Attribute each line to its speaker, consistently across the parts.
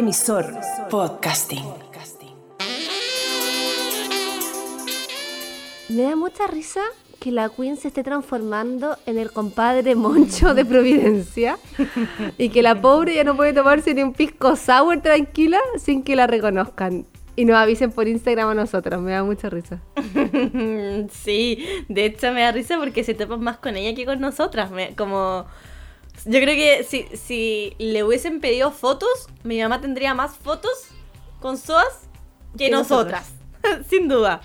Speaker 1: Emisor Podcasting.
Speaker 2: Me da mucha risa que la Queen se esté transformando en el compadre Moncho de Providencia y que la pobre ya no puede tomarse ni un pisco sour tranquila sin que la reconozcan. Y nos avisen por Instagram a nosotros, me da mucha risa.
Speaker 3: sí, de hecho me da risa porque se topan más con ella que con nosotras. Me- como yo creo que si, si le hubiesen pedido fotos, mi mamá tendría más fotos con SOAS que
Speaker 2: Que
Speaker 3: nosotras. Sin duda.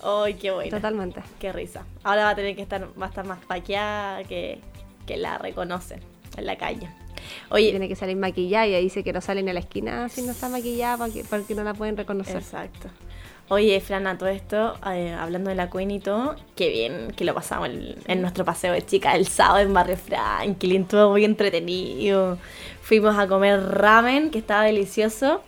Speaker 3: Ay, qué bueno.
Speaker 2: Totalmente.
Speaker 3: Qué risa. Ahora va a tener que estar, va a estar más paqueada que, que la reconocen en la calle. Oye,
Speaker 2: Tiene que salir maquillada y dice que no sale ni a la esquina si no está maquillada porque, porque no la pueden reconocer.
Speaker 3: Exacto. Oye, Frana, todo esto, eh, hablando de la Queen y todo, qué bien que lo pasamos en, nuestro paseo de chicas el sábado en Barrio Franklin, estuvo muy entretenido. Fuimos a comer ramen, que estaba delicioso,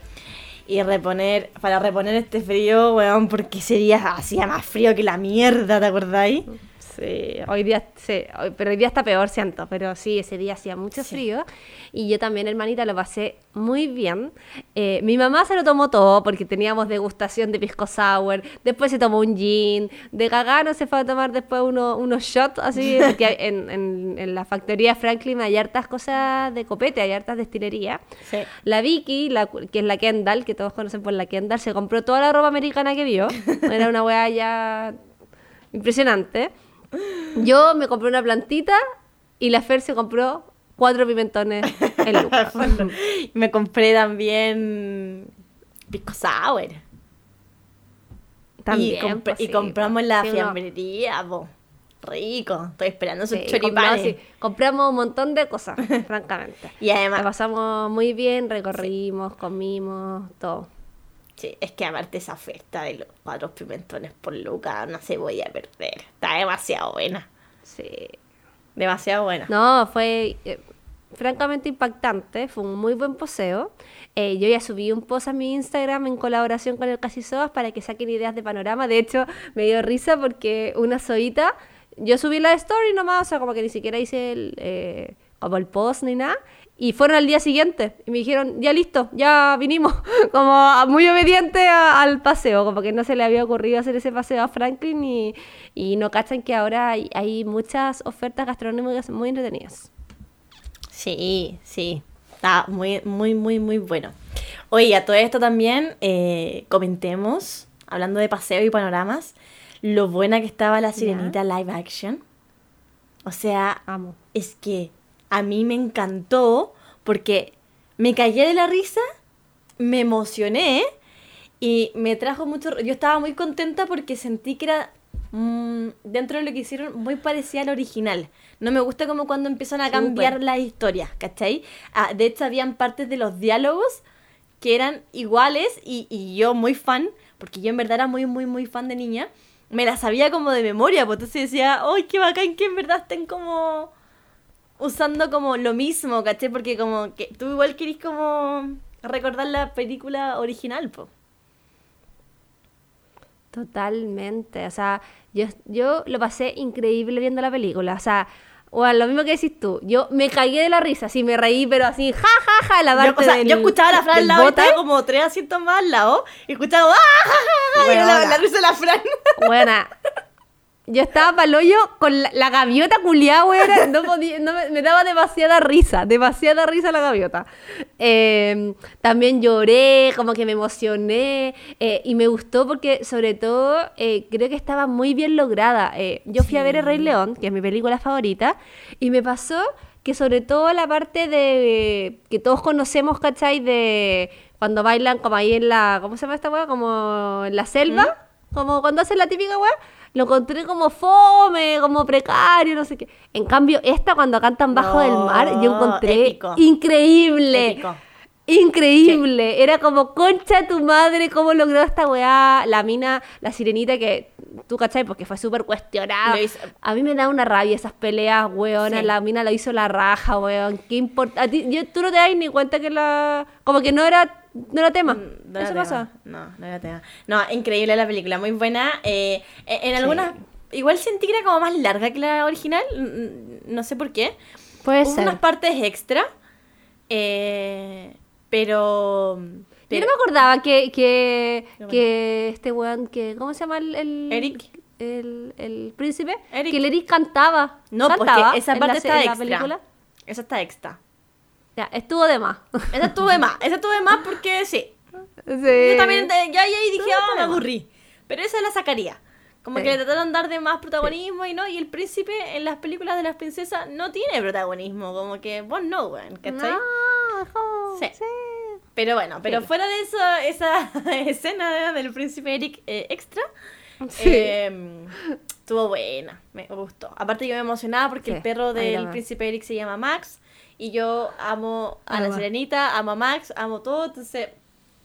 Speaker 3: y reponer, para reponer este frío, weón, porque ese día hacía más frío que la mierda, ¿te acordáis?
Speaker 2: Sí, hoy día, sí, hoy- pero hoy día está peor, siento. Pero sí, ese día hacía mucho frío. Y yo también, hermanita, lo pasé muy bien. Eh, mi mamá se lo tomó todo porque teníamos degustación de pisco sour. Después se tomó un gin. De cagano se fue a tomar después uno- unos shots, así. Hay- en, en- en la factoría Franklin hay hartas cosas de copete, hay hartas destilerías.
Speaker 3: Sí.
Speaker 2: La Vicky, la, que es la Kendall, que todos conocen por la Kendall, se compró toda la ropa americana que vio. Era una weá ya impresionante. Yo me compré una plantita y la Fer se compró cuatro pimentones en Lucas.
Speaker 3: Me compré también pisco sour.
Speaker 2: También,
Speaker 3: y,
Speaker 2: pues,
Speaker 3: y
Speaker 2: sí,
Speaker 3: compramos en la
Speaker 2: sí,
Speaker 3: fiambrería, po. Rico. Estoy esperando sus
Speaker 2: sí,
Speaker 3: choripanes.
Speaker 2: compramos, un montón de cosas, francamente.
Speaker 3: Y además,
Speaker 2: La pasamos muy bien, recorrimos, comimos, todo.
Speaker 3: Sí, es que aparte esa oferta de los cuatro pimentones por Luca no se voy a perder. Está demasiado buena.
Speaker 2: Sí.
Speaker 3: Demasiado buena.
Speaker 2: No, fue eh, francamente impactante, fue un muy buen poseo. Eh, yo ya subí un post a mi Instagram en colaboración con el Casi Sobas para que saquen ideas de panorama. De hecho, me dio risa porque una soita, yo subí la story nomás, o sea, como que ni siquiera hice el, eh, como el post ni nada. Y fueron al día siguiente y me dijeron, ya listo, ya vinimos, como muy obediente a- al paseo, como que no se le había ocurrido hacer ese paseo a Franklin y, y no cachan que ahora hay, hay muchas ofertas gastronómicas muy entretenidas.
Speaker 3: Sí, sí. Está muy, muy, muy, muy bueno. Oye, a todo esto también eh, comentemos, hablando de paseo y panoramas, lo buena que estaba la sirenita live action. O sea,
Speaker 2: Amo.
Speaker 3: es que a mí me encantó porque me caí de la risa, me emocioné y me trajo mucho... Yo estaba muy contenta porque sentí que era, mm, dentro de lo que hicieron, muy parecida al original. No me gusta como cuando empiezan a cambiar las historias, ¿cachai? Ah, de hecho, habían partes de los diálogos que eran iguales y, y yo muy fan, porque yo en verdad era muy, muy, muy fan de niña, me la sabía como de memoria, pues entonces decía, ¡ay, qué bacán que en verdad estén como usando como lo mismo, ¿cachai? Porque como que tú igual querís como recordar la película original, pues.
Speaker 2: Totalmente. O sea, yo, yo lo pasé increíble viendo la película. O sea, o lo mismo que decís tú. Yo me cagué de la risa, sí, me reí, pero así, ja, ja, ja, la
Speaker 3: Yo,
Speaker 2: parte
Speaker 3: o sea,
Speaker 2: del-
Speaker 3: yo escuchaba la Fran al lado y estaba como tres asientos más al lado y escuchaba ¡ah! ja, ja, ja", y era la, la risa de la Fran.
Speaker 2: Buena. Yo estaba para hoyo con la, la gaviota culiada, weón. No podía, no me, me daba demasiada risa, demasiada risa la gaviota. Eh, también lloré, como que me emocioné. eh, y me gustó porque, sobre todo, eh, creo que estaba muy bien lograda. Eh, yo fui a ver El Rey León, que es mi película favorita, y me pasó que, sobre todo, la parte de que todos conocemos, ¿cachai? De cuando bailan como ahí en la. ¿Cómo se llama esta weá? Como en la selva. Como cuando hacen la típica weá, lo encontré como fome, como precario, no sé qué. En cambio, esta cuando cantan bajo del mar, yo encontré
Speaker 3: épico.
Speaker 2: increíble.
Speaker 3: Épico.
Speaker 2: Increíble. Era como, concha tu madre, cómo logró esta weá. La mina, la sirenita que tú cachai, porque fue súper cuestionada.
Speaker 3: Lo hizo-
Speaker 2: A mí me da una rabia esas peleas.
Speaker 3: Sí.
Speaker 2: La mina la hizo la raja, weón. ¿Qué importa? Tú no te das ni cuenta que la. Como que no era, no era tema.
Speaker 3: Mm, No
Speaker 2: Eso pasa.
Speaker 3: No, no era tema. No, increíble la película, muy buena. Eh, en en algunas, igual sentí que era como más larga que la original, no sé por qué.
Speaker 2: Puede
Speaker 3: Hubo
Speaker 2: ser.
Speaker 3: unas partes extra. eh, Pero.
Speaker 2: Yo no me acordaba que, que,
Speaker 3: bueno.
Speaker 2: que este weón, que, ¿cómo se llama el, el-
Speaker 3: Eric.
Speaker 2: El, el príncipe?
Speaker 3: Eric.
Speaker 2: Que el Eric cantaba.
Speaker 3: No, porque
Speaker 2: cantaba
Speaker 3: esa
Speaker 2: en
Speaker 3: parte
Speaker 2: la,
Speaker 3: está
Speaker 2: en la
Speaker 3: extra.
Speaker 2: película.
Speaker 3: Esa está extra.
Speaker 2: Ya, estuvo de más.
Speaker 3: Esa estuvo de más. Esa estuvo de más porque sí.
Speaker 2: Sí.
Speaker 3: Yo también, eh, ya ahí dije, ah,
Speaker 2: está
Speaker 3: me aburrí. Pero esa la sacaría. Como
Speaker 2: Sí.
Speaker 3: que le trataron de dar de más protagonismo y no. Y el príncipe en las películas de las princesas no tiene protagonismo. Como que vos no, weón. ¿Cachai?
Speaker 2: No, jo,
Speaker 3: Sí.
Speaker 2: sí.
Speaker 3: Pero bueno, pero fuera de eso, esa escena del príncipe Eric eh, extra, eh, estuvo buena, me gustó. Aparte yo me emocionaba porque el perro del príncipe Eric se llama Max y yo amo a la
Speaker 2: Ama.
Speaker 3: sirenita, amo a Max, amo todo, entonces...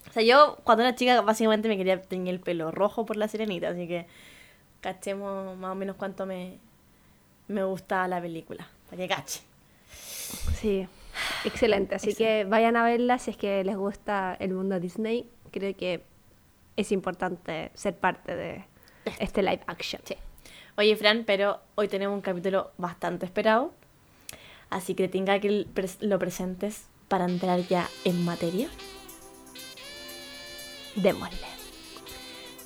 Speaker 3: O sea, yo cuando era chica básicamente me quería teñir el pelo rojo por la sirenita, así que cachemos más o menos cuánto me, me gusta la película, para que cachen.
Speaker 2: Sí, excelente. Así que vayan a verla si es que les gusta el mundo Disney. Creo que es importante ser parte de este live action.
Speaker 3: Sí. Oye, Fran, pero hoy tenemos un capítulo bastante esperado. Así que tenga que lo presentes para entrar ya en materia.
Speaker 2: Démosle.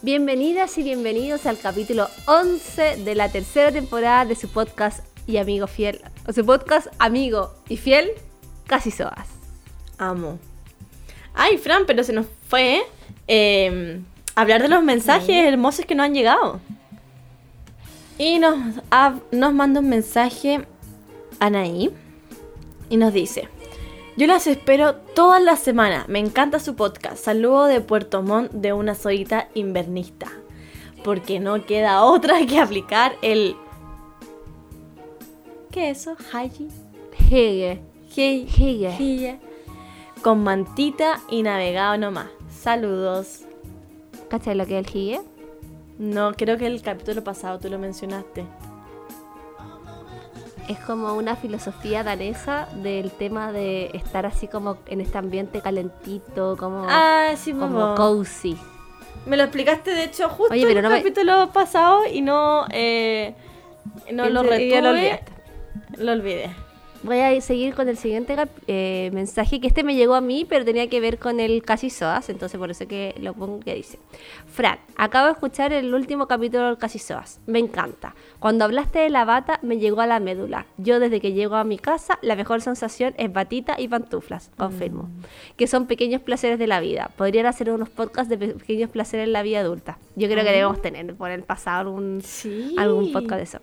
Speaker 2: Bienvenidas y bienvenidos al capítulo 11 de la tercera temporada de su podcast y amigo fiel, o su podcast amigo y fiel, Casi Soas.
Speaker 3: Amo. Ay, Fran, pero se nos fue eh, hablar de los mensajes hermosos que nos han llegado. Y nos, nos manda un mensaje Anaí y nos dice: Yo las espero todas las semanas. Me encanta su podcast. Saludo de Puerto Montt de una solita invernista. Porque no queda otra que aplicar el. ¿Qué es eso? Haji.
Speaker 2: Hege. Hege.
Speaker 3: Hege. Con mantita y navegado nomás. Saludos.
Speaker 2: ¿Cachai lo que es el hige?
Speaker 3: No, creo que el capítulo pasado tú lo mencionaste.
Speaker 2: Es como una filosofía danesa del tema de estar así como en este ambiente calentito, como,
Speaker 3: Ah, sí,
Speaker 2: como cozy.
Speaker 3: Me lo explicaste, de hecho, justo
Speaker 2: Oye,
Speaker 3: en el
Speaker 2: no me-
Speaker 3: capítulo pasado y no, eh, no lo retuve.
Speaker 2: Lo
Speaker 3: olvidé.
Speaker 2: Voy a seguir con el siguiente eh, mensaje, que este me llegó a mí, pero tenía que ver con el Casi Soas, entonces por eso que lo pongo que dice. Fran, acabo de escuchar el último capítulo del Casi Soas, me encanta. Cuando hablaste de la bata, me llegó a la médula. Yo desde que llego a mi casa, la mejor sensación es batita y pantuflas, confirmo. Que son pequeños placeres de la vida. Podrían hacer unos podcasts de pe- pequeños placeres en la vida adulta. Yo creo que debemos tener por el pasado algún,
Speaker 3: Sí.
Speaker 2: algún podcast de eso.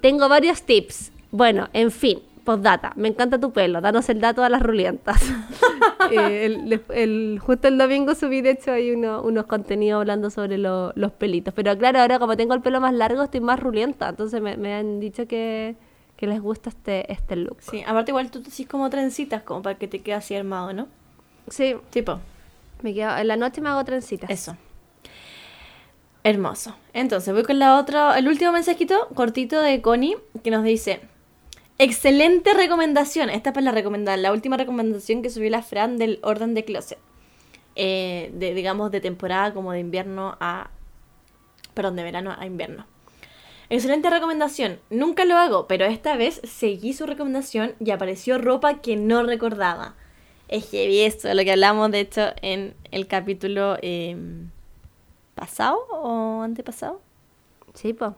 Speaker 2: Tengo varios tips. Bueno, en fin, postdata. Me encanta tu pelo. Danos el dato a las rulientas. Eh, el- el- justo el domingo subí, de hecho, hay uno- unos contenidos hablando sobre lo- los pelitos. Pero claro, ahora como tengo el pelo más largo, estoy más rulienta. Entonces me, me han dicho que, que les gusta este, este look.
Speaker 3: Sí, aparte igual tú te haces como trencitas, como para que te quede así armado, ¿no?
Speaker 2: Sí,
Speaker 3: Tipo,
Speaker 2: me quedo, en la noche me hago trencitas.
Speaker 3: eso. Hermoso. Entonces, voy con la otra, el último mensajito cortito de Connie que nos dice: Excelente recomendación. Esta es la recomendar, la última recomendación que subió la Fran del orden de closet. Eh, de, digamos, de temporada como de invierno a. Perdón, de verano a invierno. Excelente recomendación. Nunca lo hago, pero esta vez seguí su recomendación y apareció ropa que no recordaba. Es heavy esto, lo que hablamos de hecho en el capítulo eh, pasado o antepasado.
Speaker 2: Sí, pues.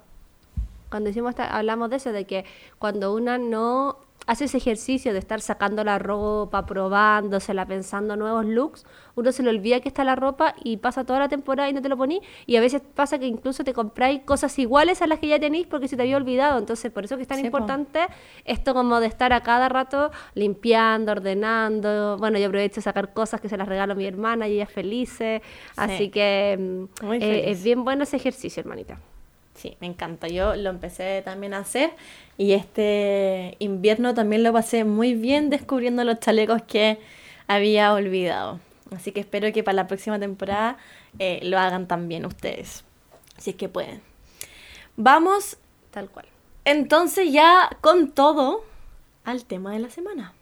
Speaker 2: Cuando hicimos hablamos de eso, de que cuando una no hace ese ejercicio de estar sacando la ropa, probándosela, pensando nuevos looks, uno se le olvida que está la ropa y pasa toda la temporada y no te lo poní. Y a veces pasa que incluso te compráis cosas iguales a las que ya tenéis porque se te había olvidado. Entonces, por eso que es tan
Speaker 3: Sí, po.
Speaker 2: importante esto como de estar a cada rato limpiando, ordenando. Bueno, yo aprovecho de sacar cosas que se las regalo a mi hermana y ella es feliz. Así que mm, eh, es bien bueno ese ejercicio, hermanita.
Speaker 3: Sí, me encanta. Yo lo empecé también a hacer y este invierno también lo pasé muy bien descubriendo los chalecos que había olvidado. Así que espero que para la próxima temporada eh, lo hagan también ustedes, si es que pueden. Vamos
Speaker 2: Tal cual.
Speaker 3: entonces ya con todo al tema de la semana.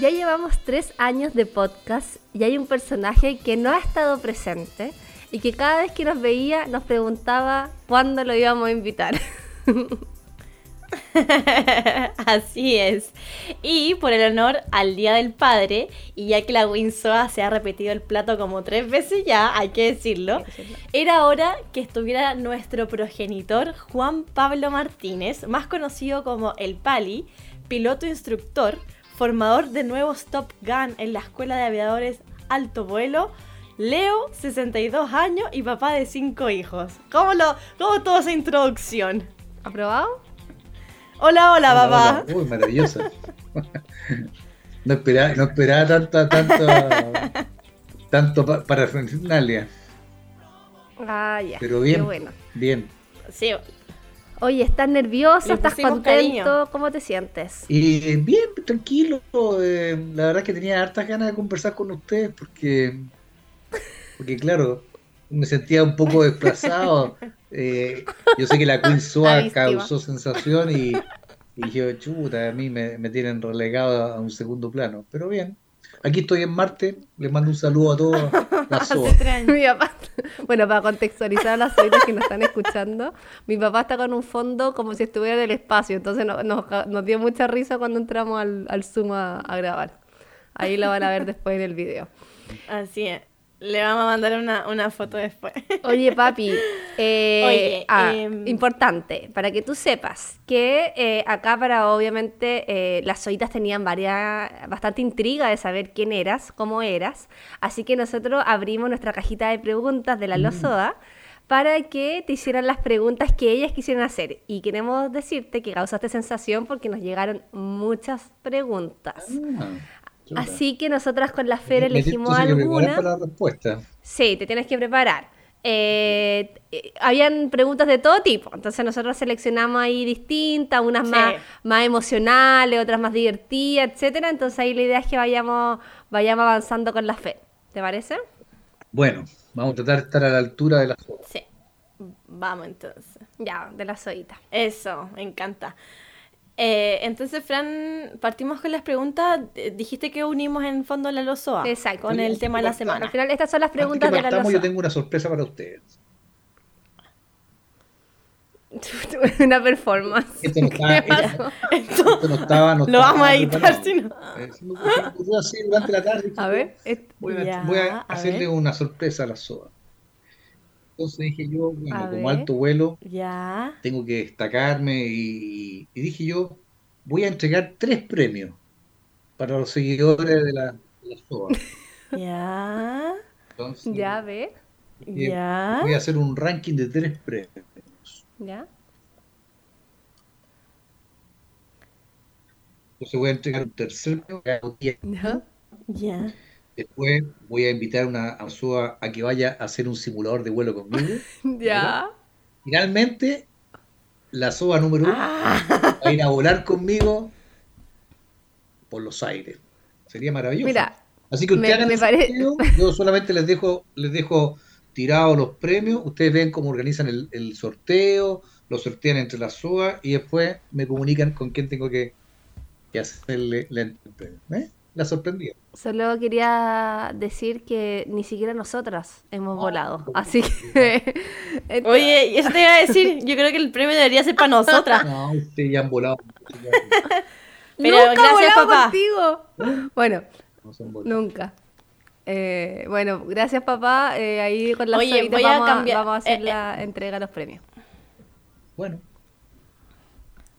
Speaker 2: Ya llevamos tres años de podcast y hay un personaje que no ha estado presente y que cada vez que nos veía nos preguntaba cuándo lo íbamos a invitar.
Speaker 3: Así es. Y por el honor al Día del Padre, y ya que la Winsoa se ha repetido el plato como tres veces ya, hay que decirlo, era hora que estuviera nuestro progenitor Juan Pablo Martínez, más conocido como el Pali, piloto instructor, formador de nuevos Top Gun en la Escuela de Aviadores Alto Vuelo. Leo, 62 años y papá de 5 hijos. ¿Cómo, lo, cómo toda esa introducción?
Speaker 2: ¿Aprobado?
Speaker 3: Hola, hola, papá.
Speaker 4: Uy, maravillosa. no esperaba, no esperaba tanta, tanto, tanto pa- parafernalia.
Speaker 2: Ah, ya.
Speaker 4: Pero bien,
Speaker 2: Qué bueno.
Speaker 4: bien.
Speaker 3: Sí,
Speaker 2: Oye, ¿estás nerviosa?
Speaker 3: Le
Speaker 2: ¿Estás contento?
Speaker 3: cariño.
Speaker 2: ¿Cómo te sientes?
Speaker 4: Y bien, tranquilo. eh, la verdad es que tenía hartas ganas de conversar con ustedes porque, porque claro, me sentía un poco desplazado. Eh, yo sé que la Queen
Speaker 2: La
Speaker 4: Soa causó sensación y, y dije, chuta, a mí me, me tienen relegado a un segundo plano. Pero bien, aquí estoy en Marte. Les mando un saludo a todos la SOA.
Speaker 2: bueno, para contextualizar a las oídas que nos están escuchando, mi papá está con un fondo como si estuviera en el espacio, entonces no- nos, nos dio mucha risa cuando entramos al, al Zoom a, a grabar. Ahí lo van a ver después en el video.
Speaker 3: Así es. Le vamos a mandar una, una foto después.
Speaker 2: Oye, papi, eh,
Speaker 3: Oye,
Speaker 2: ah,
Speaker 3: em,
Speaker 2: importante, para que tú sepas que eh, acá para obviamente eh, las oitas tenían varias, bastante intriga de saber quién eras, cómo eras, así que nosotros abrimos nuestra cajita de preguntas de la Lozoda para que te hicieran las preguntas que ellas quisieran hacer. Y queremos decirte que causaste sensación porque nos llegaron muchas preguntas.
Speaker 4: Ah.
Speaker 2: Así que nosotras con la Fer
Speaker 4: Me-
Speaker 2: elegimos
Speaker 4: preparar
Speaker 2: alguna.
Speaker 4: para la respuesta.
Speaker 2: Sí, te tienes que preparar. Eh, eh, habían preguntas de todo tipo, entonces nosotros seleccionamos ahí distintas, unas
Speaker 3: Sí.
Speaker 2: más, más emocionales, otras más divertidas, etcétera. Entonces ahí la idea es que vayamos, vayamos avanzando con la fe. ¿Te parece?
Speaker 4: Bueno, vamos a tratar de estar a la altura de la.
Speaker 3: Sí. Vamos entonces.
Speaker 2: Ya, de la soita.
Speaker 3: Eso, me encanta. Eh, entonces, Fran, partimos con las preguntas. Eh, Dijiste que unimos en fondo la lozoa
Speaker 2: Exacto.
Speaker 3: con el tema de la
Speaker 2: Al
Speaker 3: semana.
Speaker 2: final, estas son las preguntas de la
Speaker 4: partamos, yo tengo una sorpresa para ustedes.
Speaker 2: Una performance.
Speaker 4: Esto no estaba, no estaba, no
Speaker 3: Lo
Speaker 4: estaba
Speaker 3: vamos a editar, si no.
Speaker 4: Eh, durante la tarde.
Speaker 2: A ver,
Speaker 4: Voy a,
Speaker 3: Ya,
Speaker 4: voy a
Speaker 3: a
Speaker 4: hacerle
Speaker 3: ver.
Speaker 4: una sorpresa a la SOA. Entonces dije yo, bueno,
Speaker 2: A
Speaker 4: como
Speaker 2: ver.
Speaker 4: alto vuelo,
Speaker 3: Ya.
Speaker 4: tengo que destacarme y, y dije yo, voy a entregar tres premios para los seguidores de la, de la SOA.
Speaker 3: Ya.
Speaker 4: Entonces,
Speaker 2: ya ve,
Speaker 3: Ya.
Speaker 4: voy a hacer un ranking de tres premios.
Speaker 2: ya.
Speaker 4: Entonces voy a entregar un tercer premio.
Speaker 2: ya.
Speaker 3: Ya.
Speaker 4: Después voy a invitar a una a a que vaya a hacer un simulador de vuelo conmigo.
Speaker 2: Ya.
Speaker 4: Finalmente, la SOA número uno
Speaker 3: Ah.
Speaker 4: va a ir a volar conmigo por los aires. Sería maravilloso.
Speaker 2: Mira,
Speaker 4: Así que ustedes
Speaker 2: me- me pare-
Speaker 4: yo solamente les dejo, les dejo tirados los premios, ustedes ven cómo organizan el, el sorteo, lo sortean entre las SOA y después me comunican con quién tengo que, que hacerle la- premio. ¿Eh? La sorprendí.
Speaker 2: Solo quería decir que ni siquiera nosotras hemos
Speaker 4: No,
Speaker 2: volado. Así que.
Speaker 3: Oye, y eso te iba a decir. Yo creo que el premio debería ser para nosotras.
Speaker 4: No, ustedes ya han volado.
Speaker 3: Pero
Speaker 2: nunca
Speaker 3: gracias,
Speaker 2: volado
Speaker 3: papá.
Speaker 2: contigo. Bueno,
Speaker 4: No
Speaker 2: nunca. Eh, bueno, gracias papá. Eh, ahí con las
Speaker 3: Oye, voy
Speaker 2: vamos, a,
Speaker 3: cambiar-
Speaker 2: vamos a hacer
Speaker 3: eh,
Speaker 2: la entrega de los premios.
Speaker 4: Bueno,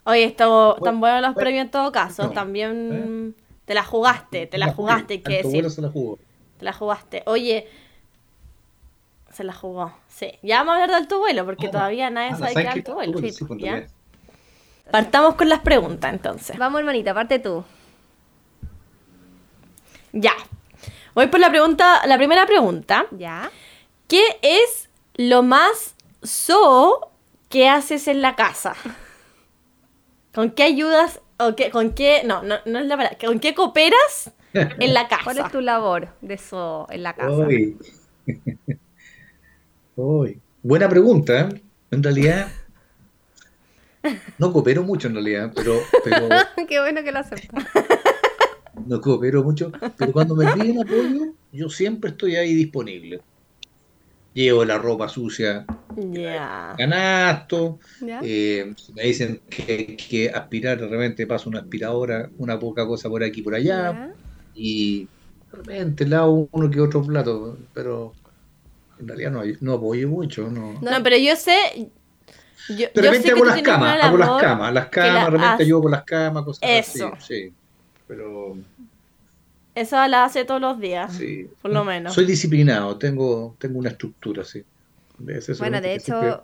Speaker 3: Oye, esto, tan
Speaker 4: Bueno,
Speaker 3: buenos los
Speaker 4: bueno,
Speaker 3: premios en todo caso.
Speaker 4: no,
Speaker 3: También te la jugaste, te la jugaste, que decir.
Speaker 4: vuelo se la jugó.
Speaker 3: Te la jugaste. Oye, se la jugó. Sí. Ya vamos a hablar de alto vuelo, porque
Speaker 4: Ah,
Speaker 3: todavía nadie
Speaker 4: ah,
Speaker 3: sabe qué
Speaker 4: ¿sabes
Speaker 3: es alto vuelo.
Speaker 4: Sí,
Speaker 3: ¿Ya? Partamos con las preguntas entonces.
Speaker 2: Vamos, hermanita, parte tú.
Speaker 3: Ya. Voy por la pregunta, la primera pregunta.
Speaker 2: ¿Ya?
Speaker 3: ¿Qué es lo más so que haces en la casa? ¿Con qué ayudas o qué, con qué, no, no, no es la palabra, ¿con qué cooperas en la casa?
Speaker 2: ¿Cuál es tu labor de eso en la casa?
Speaker 4: Uy. Uy. Buena pregunta. ¿eh? En realidad, no coopero mucho en realidad, pero, pero
Speaker 2: Qué bueno que lo aceptas.
Speaker 4: no coopero mucho, pero cuando me piden apoyo, yo siempre estoy ahí disponible. Llevo la ropa sucia
Speaker 3: Ya.
Speaker 4: canasto, eh, me dicen que aspirar, de repente paso una aspiradora, una poca cosa por aquí y por allá, y de repente lavo uno que otro plato, pero en realidad no, no apoyo mucho, no.
Speaker 3: No, pero yo sé. Yo,
Speaker 4: De
Speaker 3: yo sé
Speaker 4: repente
Speaker 3: que
Speaker 4: hago las camas, hago las camas, las camas, de repente ayudo con las camas, cosas
Speaker 3: Eso.
Speaker 4: así, sí, pero
Speaker 3: Esa la hace todos los días.
Speaker 4: sí.
Speaker 3: Por lo menos.
Speaker 4: Soy disciplinado, tengo, tengo una estructura, sí. Es eso,
Speaker 2: Bueno, de hecho,
Speaker 4: siempre-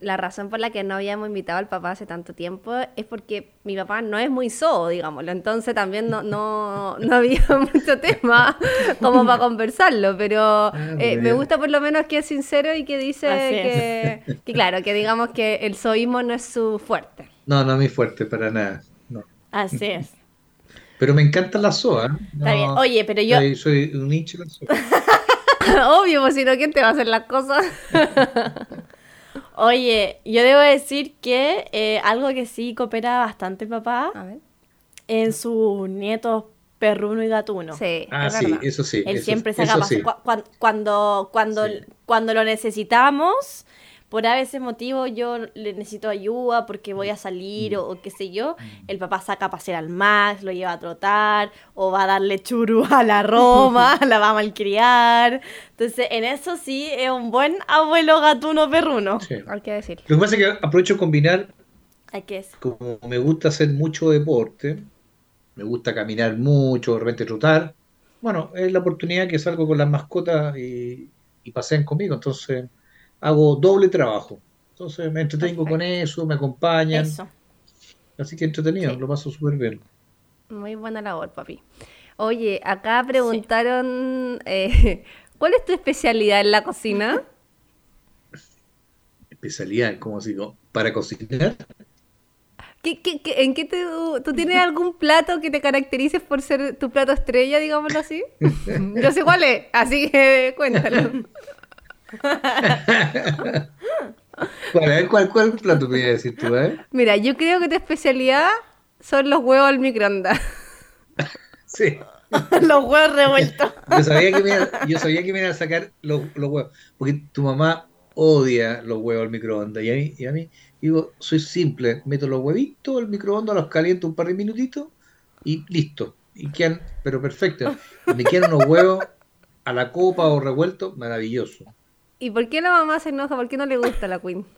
Speaker 2: la razón por la que no habíamos invitado al papá hace tanto tiempo es porque mi papá no es muy so, digámoslo. Entonces también no, no, no había mucho tema como para conversarlo. Pero eh, me gusta por lo menos que es sincero y que dice que, que, claro, que digamos que el soísmo no es su fuerte.
Speaker 4: No, no es muy fuerte para nada. No.
Speaker 3: Así es.
Speaker 4: Pero me encanta la SOA. ¿eh?
Speaker 3: Está
Speaker 4: No,
Speaker 3: bien. Oye, pero yo.
Speaker 4: soy, soy un hincha de la SOA.
Speaker 2: Obvio, pues si no, ¿quién te va a hacer las cosas?
Speaker 3: Oye, yo debo decir que eh, algo que sí coopera bastante papá
Speaker 2: A ver.
Speaker 3: en sus nietos perruno y gatuno.
Speaker 2: Sí,
Speaker 4: Ah,
Speaker 2: es
Speaker 4: sí,
Speaker 2: verdad.
Speaker 4: eso sí.
Speaker 3: Él
Speaker 4: eso-
Speaker 3: siempre acaba.
Speaker 4: sí.
Speaker 3: cuando, cuando,
Speaker 4: Sí.
Speaker 3: cuando lo necesitamos, por a veces motivo yo le necesito ayuda porque voy a salir o, o qué sé yo, el papá saca a pasear al Max, lo lleva a trotar o va a darle churu a la Roma, la va a malcriar. Entonces, en eso sí es un buen abuelo gatuno perruno.
Speaker 4: Sí.
Speaker 2: Hay que decir.
Speaker 4: Lo que pasa es que aprovecho combinar,
Speaker 3: Hay que es.
Speaker 4: como me gusta hacer mucho deporte, me gusta caminar mucho, de repente trotar. Bueno, es la oportunidad que salgo con las mascotas y, y pasean conmigo, entonces hago doble trabajo. Entonces me entretengo con eso, me acompañan,
Speaker 3: Eso.
Speaker 4: así que entretenido,
Speaker 2: Sí.
Speaker 4: lo paso súper bien.
Speaker 2: Muy buena labor, papi. Oye, acá preguntaron, eh, ¿cuál es tu especialidad en la cocina?
Speaker 4: Especialidad, como digo, para cocinar.
Speaker 2: ¿Qué, qué- qué- en qué te, tú tienes algún plato que te caracterices por ser tu plato estrella, digámoslo así? Yo sé cuál es, así que cuéntalo.
Speaker 4: ¿Cuál, cuál, cuál plato me iba a decir tú, eh?
Speaker 2: Mira, yo creo que tu especialidad son los huevos al microondas.
Speaker 4: Sí.
Speaker 3: Los huevos revueltos.
Speaker 4: Yo sabía que me iba, yo sabía que me iban a sacar los, los huevos. Porque tu mamá odia los huevos al microondas. Y a mí, y a mí digo, soy simple. Meto los huevitos al microondas, los caliento un par de minutitos y listo. Y quedan, pero perfecto. Y me quedan unos huevos a la copa o revueltos, maravilloso.
Speaker 2: ¿Y por qué la mamá se enoja? ¿Por qué no le gusta la Queen?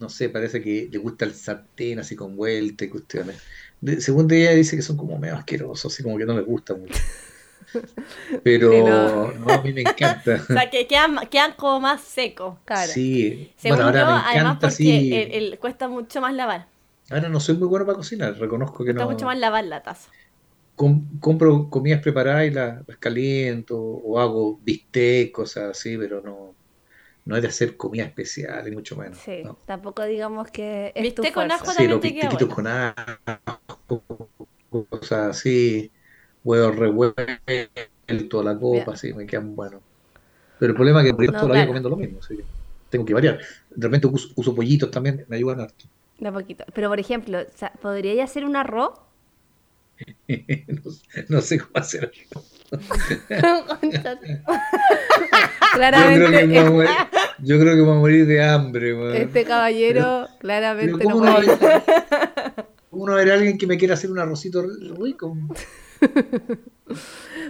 Speaker 4: No sé, parece que le gusta el sartén así con vuelta y cuestiones. De- según ella dice que son como medio asquerosos, así como que no les gusta mucho. Pero
Speaker 2: Sí, no.
Speaker 4: no, a mí me encanta.
Speaker 3: O sea, que quedan, quedan como más secos.
Speaker 2: Claro.
Speaker 4: Sí,
Speaker 3: Según
Speaker 4: bueno, ahora
Speaker 3: yo,
Speaker 4: me
Speaker 3: además
Speaker 4: encanta
Speaker 3: porque
Speaker 4: así.
Speaker 3: el- el- cuesta mucho más lavar.
Speaker 4: Ahora no soy muy bueno para cocinar, reconozco que
Speaker 3: Cuesta
Speaker 4: no.
Speaker 3: mucho más lavar la taza.
Speaker 4: Com- compro comidas preparadas y las, las caliento, o hago bistec, cosas así, pero no, no es de hacer comida especial, ni mucho menos.
Speaker 2: Sí,
Speaker 4: no.
Speaker 2: tampoco digamos que es tu
Speaker 3: ¿Viste con ajo
Speaker 4: Sí, los bistequitos con ajo, cosas así, huevos revueltos, la copa,
Speaker 2: Bien.
Speaker 4: así, me quedan buenos. Pero el problema es que yo
Speaker 2: No,
Speaker 4: toda la vida
Speaker 2: claro.
Speaker 4: comiendo lo mismo, así que tengo que variar. De repente uso, uso pollitos también, me ayudan harto.
Speaker 2: De a poquito. Pero por ejemplo, ¿podría hacer un arroz?
Speaker 4: no, sé- no sé cómo hacer. Yo creo, que
Speaker 2: Claramente,
Speaker 4: a morir, yo creo que me voy a morir de hambre,
Speaker 2: este caballero
Speaker 4: Pero
Speaker 2: claramente
Speaker 4: ¿cómo
Speaker 2: no
Speaker 4: no
Speaker 2: puede.
Speaker 4: va a- ¿Cómo no va a haber alguien que me quiera hacer un arrocito rico?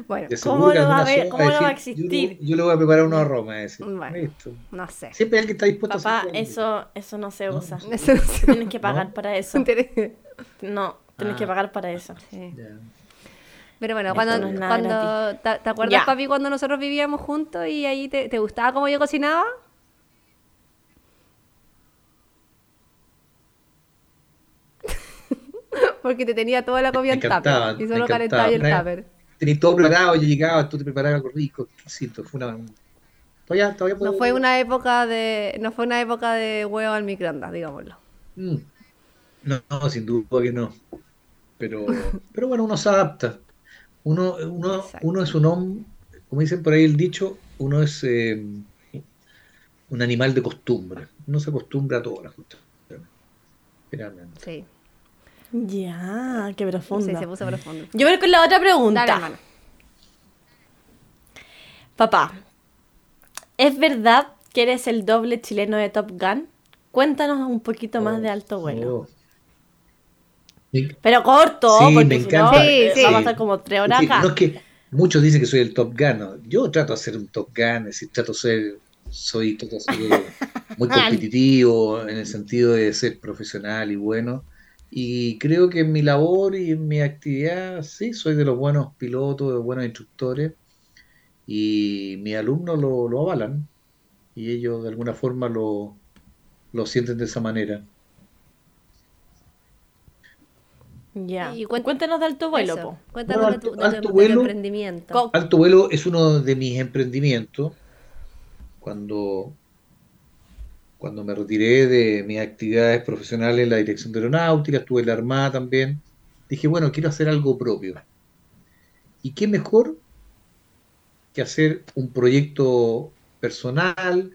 Speaker 2: Bueno,
Speaker 3: ¿Cómo no va a cómo va a existir?
Speaker 4: Yo, yo le voy a preparar unos arroz, me va a decir.
Speaker 2: Bueno.
Speaker 4: Listo.
Speaker 2: no sé.
Speaker 4: Siempre hay alguien que está dispuesto a
Speaker 3: Papá,
Speaker 4: hacer algo.
Speaker 3: eso, eso no se
Speaker 4: No,
Speaker 3: usa.
Speaker 2: Eso no sé.
Speaker 3: Tienes que pagar
Speaker 4: ¿No?
Speaker 3: para eso. No, tienes
Speaker 4: Ah.
Speaker 3: que pagar para eso.
Speaker 2: Sí. Pero bueno, cuando,
Speaker 3: no
Speaker 2: ¿te, te acuerdas, papi, cuando nosotros vivíamos juntos y ahí te, te gustaba cómo yo cocinaba? Porque te tenía toda la comida en tupper y solo calentaba el tupper.
Speaker 4: Tenías todo preparado, yo llegaba, tú te preparabas algo rico, exquisito. Fue una... Todavía, todavía
Speaker 2: No fue una época de no fue una época de huevo al microondas, digámoslo.
Speaker 4: Mm. No, no, sin duda que no. Pero, pero bueno, uno se adapta. Uno, uno, uno es un hombre, como dicen por ahí el dicho, uno es eh, un animal de costumbre. Uno se acostumbra a todas las cuestiones. Finalmente.
Speaker 2: Sí,
Speaker 3: Ya, qué
Speaker 2: sí,
Speaker 3: profundo.
Speaker 2: se puso profundo.
Speaker 3: Yo voy con la otra pregunta.
Speaker 2: Dale.
Speaker 3: Papá, ¿Es verdad que eres el doble chileno de Top Gun? Cuéntanos un poquito más de alto vuelo.
Speaker 4: Oh.
Speaker 3: Pero corto,
Speaker 4: Sí,
Speaker 3: porque
Speaker 4: me
Speaker 3: si
Speaker 4: encanta.
Speaker 3: no, eh,
Speaker 2: Sí, sí.
Speaker 3: vamos a estar como tres horas
Speaker 4: Sí,
Speaker 3: acá.
Speaker 4: no es que muchos dicen que soy el Top Gun. ¿no? Yo trato de ser un Top Gun, es decir, trato de ser, soy trato de ser muy competitivo en el sentido de ser profesional y bueno. Y creo que en mi labor y en mi actividad, sí, soy de los buenos pilotos, de los buenos instructores. Y mis alumnos lo, lo avalan. Y ellos de alguna forma lo, lo sienten de esa manera.
Speaker 3: Ya.
Speaker 2: Y
Speaker 3: Cuéntanos de alto vuelo, po.
Speaker 2: Cuéntanos
Speaker 4: Bueno,
Speaker 2: de tu,
Speaker 4: alto-
Speaker 2: de tu-
Speaker 4: alto
Speaker 2: de tu
Speaker 4: vuelo.
Speaker 2: emprendimiento.
Speaker 4: Alto vuelo es uno de mis emprendimientos. Cuando, cuando me retiré de mis actividades profesionales en la dirección de aeronáutica, estuve en la Armada también, dije, bueno, quiero hacer algo propio. ¿Y qué mejor que hacer un proyecto personal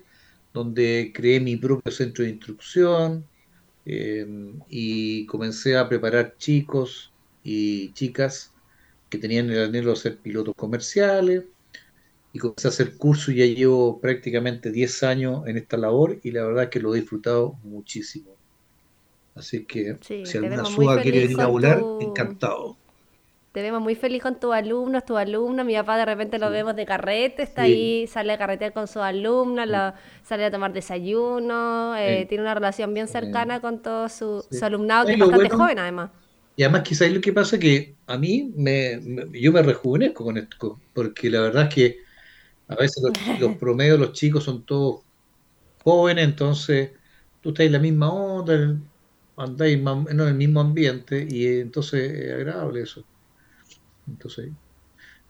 Speaker 4: donde creé mi propio centro de instrucción eh, y comencé a preparar chicos y chicas que tenían el anhelo de ser pilotos comerciales y comencé a hacer cursos y ya llevo prácticamente 10 años en esta labor y la verdad es que lo he disfrutado muchísimo. Así que
Speaker 2: Sí,
Speaker 4: si alguna suba quiere venir a volar,
Speaker 2: tu-
Speaker 4: encantado.
Speaker 2: Te vemos muy feliz con tus alumnos, tus alumnos. Mi papá de repente lo vemos de carrete, está
Speaker 4: Sí.
Speaker 2: ahí, sale a carretear con sus alumnos, sale a tomar desayuno, eh, tiene una relación bien cercana con todo su, su alumnado, que es bastante
Speaker 4: bueno-
Speaker 2: joven además.
Speaker 4: Y además quizás lo que pasa que a mí me, me- yo me rejuvenezco con esto, porque la verdad es que a veces los, los promedios los chicos son todos jóvenes, entonces tú estás en la misma onda, andáis en el mismo ambiente y entonces es agradable eso. Entonces,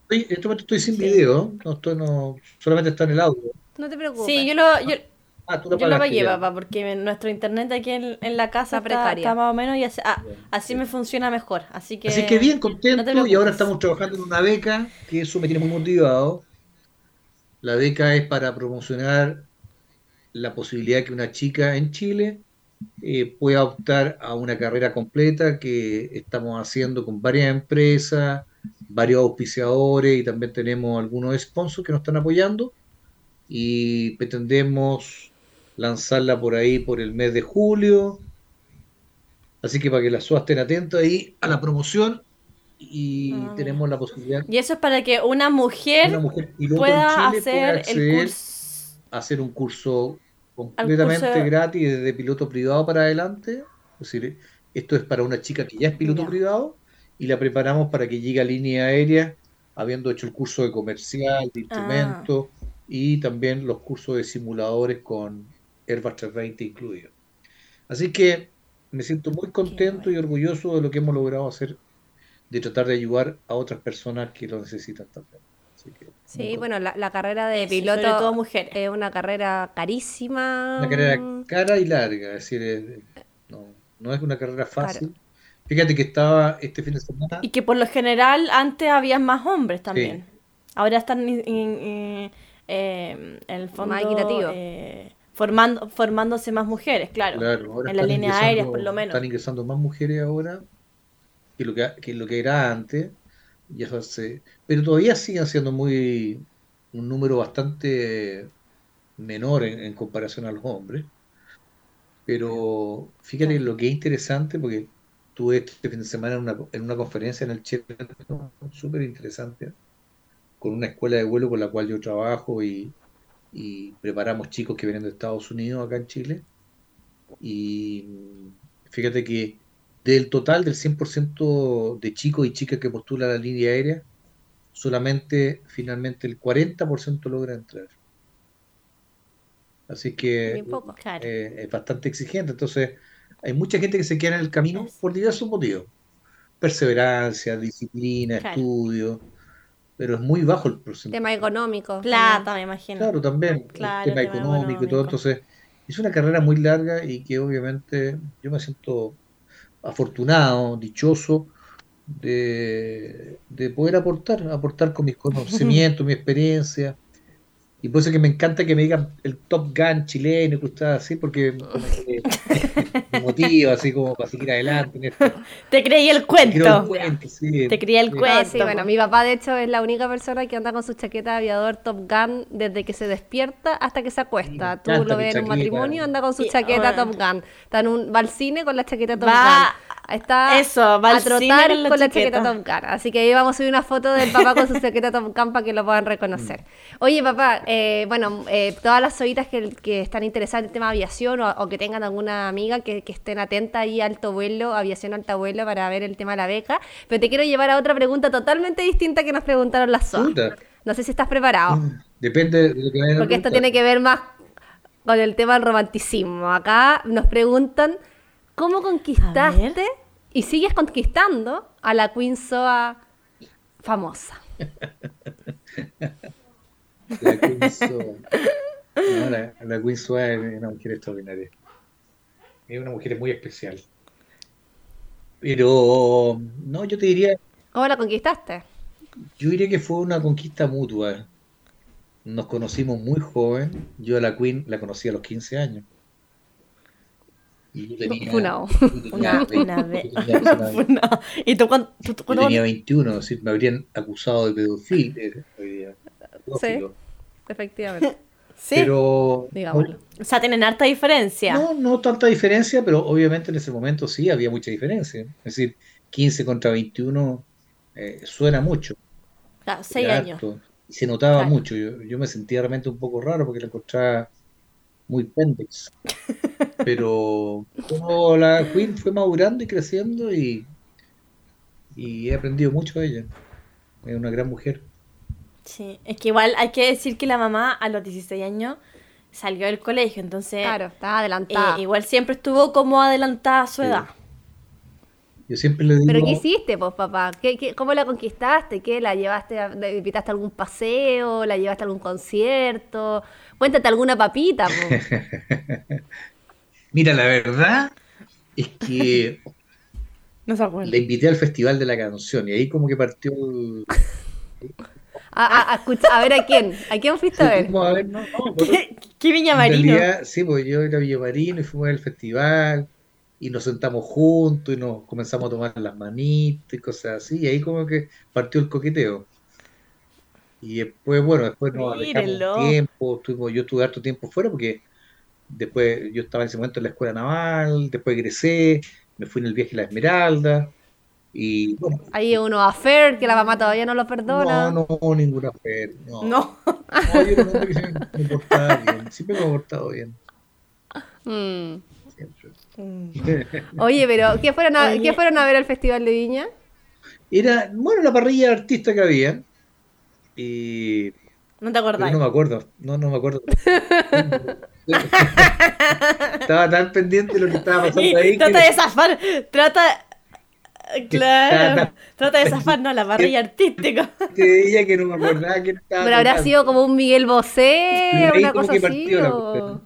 Speaker 4: estoy, en este momento estoy sin
Speaker 2: Sí.
Speaker 4: video, no estoy, no, solamente está en el audio.
Speaker 2: No te preocupes.
Speaker 3: Sí, yo lo, yo,
Speaker 4: Ah, tú lo
Speaker 3: yo lo papá, porque nuestro internet aquí en, en la casa
Speaker 2: Está
Speaker 3: está,
Speaker 2: precaria.
Speaker 3: está más o menos y así, ah,
Speaker 4: Bien,
Speaker 3: así
Speaker 4: sí.
Speaker 3: me funciona mejor. Así que,
Speaker 4: Así que bien contento
Speaker 3: te
Speaker 4: y ahora estamos trabajando en una beca, que eso me tiene muy motivado. La beca es para promocionar la posibilidad de que una chica en Chile eh, pueda optar a una carrera completa que estamos haciendo con varias empresas, varios auspiciadores y también tenemos algunos sponsors que nos están apoyando y pretendemos lanzarla por ahí por el mes de julio. Así que para que las SUA estén atentas ahí a la promoción y
Speaker 3: Ah,
Speaker 4: tenemos la posibilidad
Speaker 3: Y eso es para que una mujer,
Speaker 4: una mujer
Speaker 3: pueda hacer el curso.
Speaker 4: hacer un curso completamente
Speaker 3: curso-
Speaker 4: gratis desde piloto privado para adelante. Es decir, esto es para una chica que ya es piloto privado y la preparamos para que llegue a línea aérea habiendo hecho el curso de comercial, de instrumentos y también los cursos de simuladores con Airbus 320 incluido. Así que me siento muy contento y orgulloso de lo que hemos logrado hacer, de tratar de ayudar a otras personas que lo necesitan también. Así que, muy
Speaker 2: Sí, bueno, la, la carrera de piloto
Speaker 3: sobre todo mujeres.
Speaker 2: es una carrera carísima.
Speaker 4: Una carrera cara y larga, es decir, es- no, no es una carrera fácil. Fíjate que estaba este fin de semana,
Speaker 3: Y que por lo general antes había más hombres también. Ahora están en, en- en- eh, en el fondo
Speaker 2: Más equitativo.
Speaker 3: eh, formando, formándose más mujeres, claro.
Speaker 4: claro, ahora
Speaker 3: en líneas
Speaker 4: ingresando-
Speaker 3: aéreas, por lo menos.
Speaker 4: Están ingresando más mujeres ahora que lo que, que lo que era antes. Ya se- pero todavía siguen siendo muy un número bastante menor en, en comparación a los hombres. Pero fíjate lo que es interesante, porque tuve este fin de semana en una, en una conferencia en el Chile súper interesante, con una escuela de vuelo con la cual yo trabajo y, y preparamos chicos que vienen de Estados Unidos acá en Chile. Y fíjate que del total del 100% de chicos y chicas que postulan a la línea aérea, solamente finalmente el 40% logra entrar. Así que
Speaker 2: Bien poco.
Speaker 3: Claro.
Speaker 4: eh, es bastante exigente. Entonces, hay mucha gente que se queda en el camino por diversos motivos. Perseverancia, disciplina,
Speaker 3: Claro.
Speaker 4: estudio, pero es muy bajo el porcentaje.
Speaker 2: Tema económico.
Speaker 3: Plata, me imagino.
Speaker 4: Claro, también,
Speaker 3: Claro,
Speaker 4: el tema
Speaker 3: tema
Speaker 4: económico y todo.
Speaker 3: económico.
Speaker 4: Entonces, es una carrera muy larga y que obviamente yo me siento afortunado, dichoso de, de poder aportar, aportar con mis conocimientos, mi experiencia. Y por eso que me encanta que me digan el Top Gun chileno y cosas así, porque me motiva así como para seguir adelante. en esto.
Speaker 3: Te creí el cuento.
Speaker 4: el cuento, sí.
Speaker 3: Te creí el
Speaker 4: Sí.
Speaker 3: cuento.
Speaker 2: Ah, sí, bueno, mi papá de hecho es la única persona que anda con su chaqueta de aviador Top Gun desde que se despierta hasta que se acuesta. Tú lo ves en un matrimonio, anda con su chaqueta Top Gun. Está en un, va al cine con la chaqueta Top
Speaker 3: Va-
Speaker 2: Gun. Está
Speaker 3: eso, va al
Speaker 2: a trotar
Speaker 3: con la chaqueta.
Speaker 2: Top Gun. Así que ahí vamos a subir una foto del papá con su chaqueta Top Gun para que lo puedan reconocer. Oye, papá, eh, bueno, eh, todas las soitas que, que están interesadas en el tema de aviación o, o que tengan alguna amiga que, que estén atenta ahí alto vuelo, aviación alto vuelo para ver el tema de la beca. Pero te quiero llevar a otra pregunta totalmente distinta que nos preguntaron las SOA. No sé si estás preparado.
Speaker 4: Depende de lo que
Speaker 2: Porque esto tiene que ver más con el tema del romanticismo. Acá nos preguntan cómo conquistaste y sigues conquistando a la Queen Soa famosa.
Speaker 4: La Queen Soa. No, la, la Queen Soa es una mujer extraordinaria. Es una mujer muy especial. Pero, no, yo te diría,
Speaker 2: ¿Cómo la conquistaste?
Speaker 4: yo diría que fue una conquista mutua. Nos conocimos muy joven. Yo a la Queen la conocí a los 15 años. Yo tenía,
Speaker 2: Funao.
Speaker 4: yo tenía
Speaker 3: Una,
Speaker 4: 20
Speaker 3: una vez.
Speaker 4: yo tenía 19.
Speaker 3: Una- ¿Y tú cuánto? tú- tú
Speaker 4: Yo
Speaker 3: cuánto-
Speaker 4: tenía 21, es decir, me habrían acusado de pedofilia. hoy día. Pedófilo.
Speaker 2: Efectivamente.
Speaker 3: Sí.
Speaker 4: Pero
Speaker 2: Digámoslo.
Speaker 3: O sea, tienen harta diferencia.
Speaker 4: no, no tanta diferencia, pero obviamente en ese momento sí había mucha diferencia. Es decir, 15 contra 21 eh, suena mucho.
Speaker 3: Claro, seis
Speaker 4: era
Speaker 3: años.
Speaker 4: harto, y se notaba
Speaker 3: Claro.
Speaker 4: mucho. Yo, yo me sentía realmente un poco raro porque la encontraba muy pendex. Pero como la Queen fue madurando y creciendo y, y he aprendido mucho de ella. Es una gran mujer.
Speaker 3: Sí, es que igual hay que decir que la mamá a los 16 años salió del colegio, entonces
Speaker 2: Claro, estaba
Speaker 3: eh,
Speaker 2: adelantada.
Speaker 3: igual siempre estuvo como adelantada a su
Speaker 4: Sí.
Speaker 3: edad.
Speaker 4: Yo siempre le digo,
Speaker 2: ¿Pero qué hiciste, pues, papá? ¿Qué, qué, cómo la conquistaste? ¿Qué? ¿La llevaste, a, invitaste a algún paseo? ¿La llevaste a algún concierto? Cuéntate alguna papita.
Speaker 4: mira, la verdad es que
Speaker 3: No se acuerda.
Speaker 4: la invité al Festival de la Canción y ahí como que partió el...
Speaker 2: A, a- a escucha- a ver a quién. ¿A quién fuiste a ver?
Speaker 4: A ver, no, no, pues,
Speaker 3: ¿Qué, qué Viña Marino?
Speaker 4: realidad, sí, pues yo era Villamarino y fuimos al festival y nos sentamos juntos y nos comenzamos a tomar las manitas y cosas así, y ahí como que partió el coqueteo. Y después, bueno, después nos alejamos tiempo, estuvimos, yo estuve harto tiempo fuera porque después yo estaba en ese momento en la escuela naval, después egresé, me fui en el viaje a la Esmeralda y bueno,
Speaker 2: Hay uno a Fer, que la mamá todavía no lo perdona.
Speaker 4: no, no, ninguna fe, no,
Speaker 3: No.
Speaker 4: No, yo era un hombre que siempre me portaba bien, siempre me he portado bien,
Speaker 2: Mm.
Speaker 4: siempre.
Speaker 3: Mm.
Speaker 2: Oye, pero ¿qué fueron, a,
Speaker 3: Oye.
Speaker 2: ¿qué fueron a ver al Festival de Viña?
Speaker 4: Era, bueno, la parrilla de artistas que había. Y.
Speaker 3: No te
Speaker 4: pero
Speaker 3: acordáis.
Speaker 4: no me acuerdo. No, no me acuerdo. estaba tan pendiente de lo que estaba pasando ahí.
Speaker 3: trata
Speaker 4: que-
Speaker 3: de zafar, trata... Claro, trata de zafar, no, la parrilla artística.
Speaker 4: que veía que no me acordaba que estaba.
Speaker 2: Pero habrá sido como un Miguel Bosé, una cosa así. o-.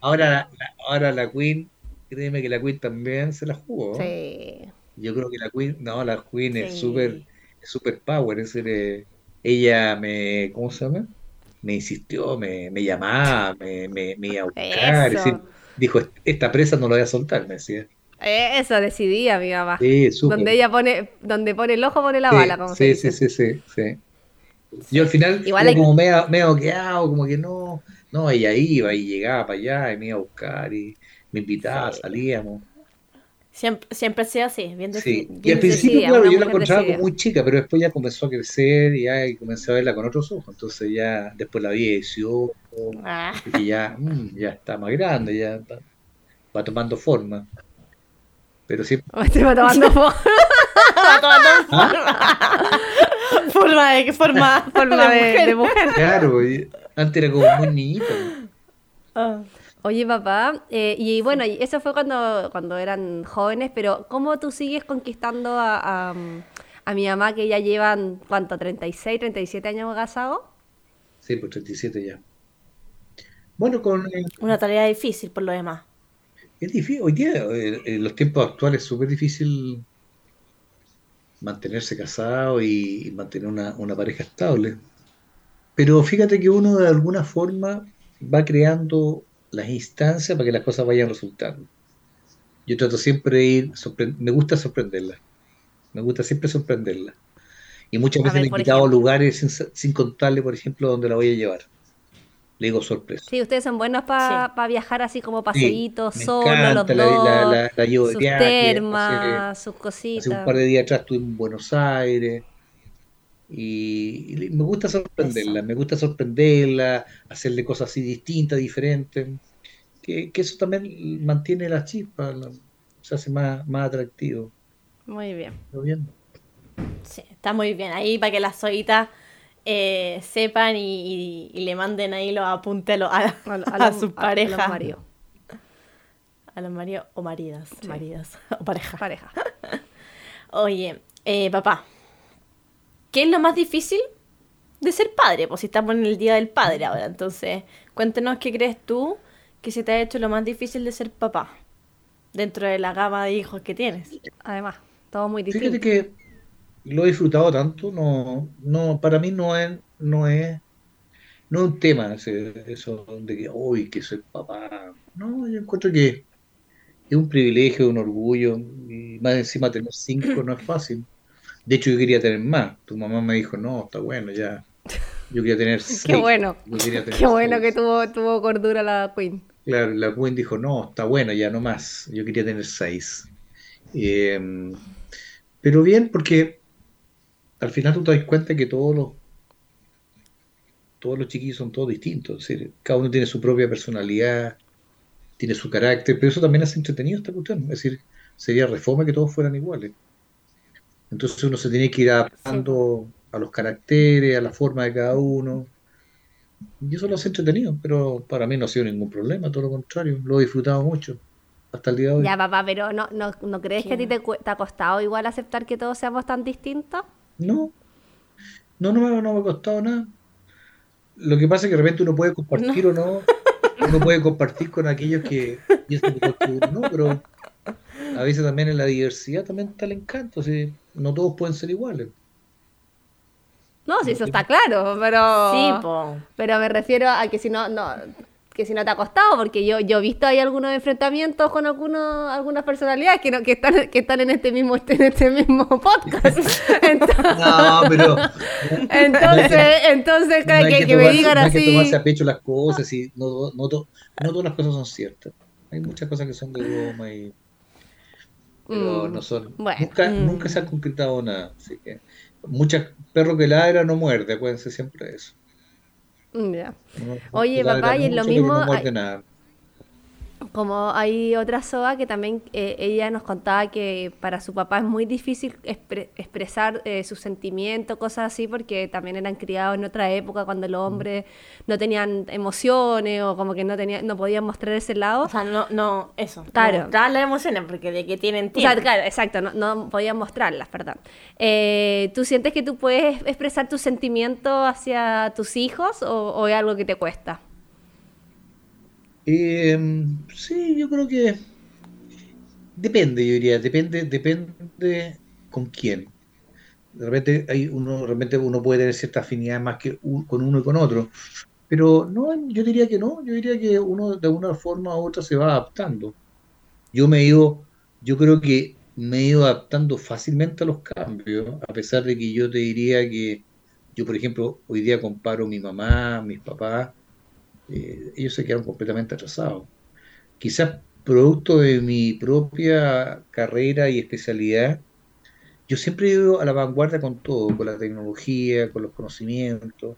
Speaker 4: Ahora, la- ahora la Queen, créeme que la Queen también se la jugó.
Speaker 2: Sí.
Speaker 4: Yo creo que la Queen, no, la Queen es
Speaker 3: Sí.
Speaker 4: es súper power. Es eh, ella me, ¿cómo se llama? Me insistió, me, me llamaba, me, me, me iba a buscar.
Speaker 2: Eso.
Speaker 4: dijo, esta presa no la voy a soltar, me decía.
Speaker 2: Eh, Eso decidía mi mamá.
Speaker 4: Sí.
Speaker 2: Donde ella pone, donde pone el ojo, pone la
Speaker 4: Sí,
Speaker 2: bala, como se
Speaker 4: sí,
Speaker 2: dice.
Speaker 4: sí, sí, sí, sí. Yo al final
Speaker 2: Igual hay-
Speaker 4: como medio, medio quedado, como que no, no, ella iba y llegaba para allá y me iba a buscar y me invitaba, salíamos.
Speaker 3: Siempre, siempre ha sido así, bien,
Speaker 4: Sí, y
Speaker 3: bien
Speaker 4: al principio, claro, yo la encontraba como muy chica, pero después ya comenzó a crecer y ya y comencé a verla con otros ojos. Entonces ya después la vi de 18,
Speaker 3: Ah,
Speaker 4: y ya, mm, ya está más grande, ya va tomando forma. Pero siempre,
Speaker 2: Me estoy tomando foto.
Speaker 3: forma de forma,
Speaker 2: Forma de,
Speaker 3: mujer.
Speaker 2: de mujer.
Speaker 4: claro, y antes era como muy niñita.
Speaker 3: Ah.
Speaker 2: Oye, papá, eh, y bueno, y eso fue cuando, cuando eran jóvenes, pero ¿cómo tú sigues conquistando a, a, a mi mamá que ya llevan, ¿cuánto? ¿36, 37 años casados?
Speaker 4: Sí, pues 37 ya. Bueno, con el-
Speaker 3: Una tarea difícil por lo demás.
Speaker 4: es difícil, hoy día, eh, en los tiempos actuales, es súper difícil mantenerse casado y, y mantener una, una pareja estable. Pero fíjate que uno de alguna forma va creando las instancias para que las cosas vayan resultando. Yo trato siempre de ir, me gusta sorprenderla, me gusta siempre sorprenderla. Y muchas
Speaker 2: A
Speaker 4: veces
Speaker 2: ver,
Speaker 4: le he invitado a lugares sin, sa- sin contarle, por ejemplo, dónde la voy a llevar. Le digo sorpresa.
Speaker 2: Sí, ustedes son buenos para
Speaker 3: Sí.
Speaker 2: viajar así como
Speaker 4: Sí,
Speaker 2: paseitos,
Speaker 4: me
Speaker 2: solos, los
Speaker 4: la,
Speaker 2: dos,
Speaker 4: la, la, la llevo de
Speaker 2: sus.
Speaker 4: Hace,
Speaker 2: termas, sus
Speaker 4: hace un
Speaker 2: cositas.
Speaker 4: par de días atrás estuve en Buenos Aires y, me gusta sorprenderla,
Speaker 3: Eso.
Speaker 4: me gusta sorprenderla, hacerle cosas así distintas, diferentes, que, que eso también mantiene la chispa, la- se hace más, más atractivo.
Speaker 2: Muy bien.
Speaker 4: ¿Lo bien?
Speaker 3: Sí, está muy bien. Ahí para que las zoitas eh, sepan y, y- y le manden ahí los apuntes a, lo- a,
Speaker 2: A, lo- a
Speaker 3: sus
Speaker 2: a- a
Speaker 3: parejas.
Speaker 2: los maridos.
Speaker 3: A los maridos o maridas. Maridas o parejas.
Speaker 2: Pareja.
Speaker 3: Oye, eh, papá, ¿qué es lo más difícil de ser padre? Pues si estamos en el Día del Padre ahora, entonces cuéntenos qué crees tú que se te ha hecho lo más difícil de ser papá dentro de la gama de hijos que tienes.
Speaker 2: Además, todo muy
Speaker 4: Fíjate
Speaker 2: distinto.
Speaker 4: que lo he disfrutado tanto, no, no, para mí no es, no es, no es un tema ese- eso de que hoy que soy papá. No, yo encuentro que es un privilegio, un orgullo, y más encima tener cinco no es fácil. De hecho, yo quería tener más. Tu mamá me dijo, no, está bueno, ya. Yo quería tener
Speaker 2: Qué
Speaker 4: seis.
Speaker 2: bueno.
Speaker 4: Quería tener
Speaker 2: Qué bueno que tuvo, tuvo cordura la Queen.
Speaker 4: Claro, la Queen dijo, no, está bueno, ya no más. Yo quería tener seis. Eh, pero bien, porque al final tú te das cuenta que todos los, todos los chiquillos son todos distintos. Es decir, cada uno tiene su propia personalidad, tiene su carácter, pero eso también hace entretenido esta cuestión. Es decir, sería reforma que todos fueran iguales. Entonces uno se tiene que ir adaptando a los caracteres, a la forma de cada uno. Y eso lo hace entretenido, pero para mí no ha sido ningún problema, todo lo contrario, lo he disfrutado mucho hasta el día de hoy.
Speaker 2: Ya, papá, pero ¿no, no, no crees que a ti te, cu- te ha costado igual aceptar que todos seamos tan distintos?
Speaker 4: No, no, no me, no me ha costado nada. Lo que pasa es que de repente uno puede compartir o no, uno puede compartir con aquellos que piensan que no, pero a veces también en la diversidad también está el encanto, ¿sí? No todos pueden ser iguales.
Speaker 2: No, sí, eso está claro, pero...
Speaker 3: Sí, po.
Speaker 2: Pero me refiero a que si no, no, que si no te ha costado, porque yo, yo he visto ahí algunos enfrentamientos con algunos, algunas personalidades que no, que están, que están en este mismo, en este mismo podcast. Entonces,
Speaker 4: No, pero
Speaker 2: entonces, entonces
Speaker 4: no hay
Speaker 2: que,
Speaker 4: que
Speaker 2: me digan
Speaker 4: no hay que
Speaker 2: así.
Speaker 4: tomarse a pecho las cosas y no, no, to- no todas las cosas son ciertas. Hay muchas cosas que son de broma y pero
Speaker 2: Mm,
Speaker 4: no son.
Speaker 2: bueno,
Speaker 4: nunca,
Speaker 2: mm.
Speaker 4: nunca se ha concretado nada. Así que muchas perro que ladra no muerde, acuérdense siempre de eso.
Speaker 2: Mm, ya.
Speaker 4: Uno-
Speaker 2: Oye, papá, y en lo mismo
Speaker 4: No muerde
Speaker 2: hay-
Speaker 4: nada.
Speaker 2: Como hay otra SOA que también eh, ella nos contaba que para su papá es muy difícil expre- expresar eh, sus sentimientos, cosas así, porque también eran criados en otra época cuando los hombres no tenían emociones o como que no tenían, no podían mostrar ese lado.
Speaker 3: O sea, no, no, eso.
Speaker 2: Claro.
Speaker 3: Mostrar las emociones porque de que tienen
Speaker 2: O sea,
Speaker 3: tiempo.
Speaker 2: claro, exacto, no, no podían mostrarlas, perdón. Eh, ¿Tú sientes que tú puedes expresar tus sentimientos hacia tus hijos o, o es algo que te cuesta?
Speaker 4: Eh, sí, yo creo que depende, yo diría, depende, depende con quién. De repente hay uno, de repente uno puede tener cierta afinidad más que un- con uno y con otro, pero no, yo diría que no, yo diría que uno de una forma u otra se va adaptando. Yo me he ido, yo creo que me he ido adaptando fácilmente a los cambios, a pesar de que yo te diría que yo, por ejemplo, hoy día comparo mi mamá, mis papás, eh, ellos se quedaron completamente atrasados. Quizás producto de mi propia carrera y especialidad, yo siempre he ido a la vanguardia con todo, con la tecnología, con los conocimientos.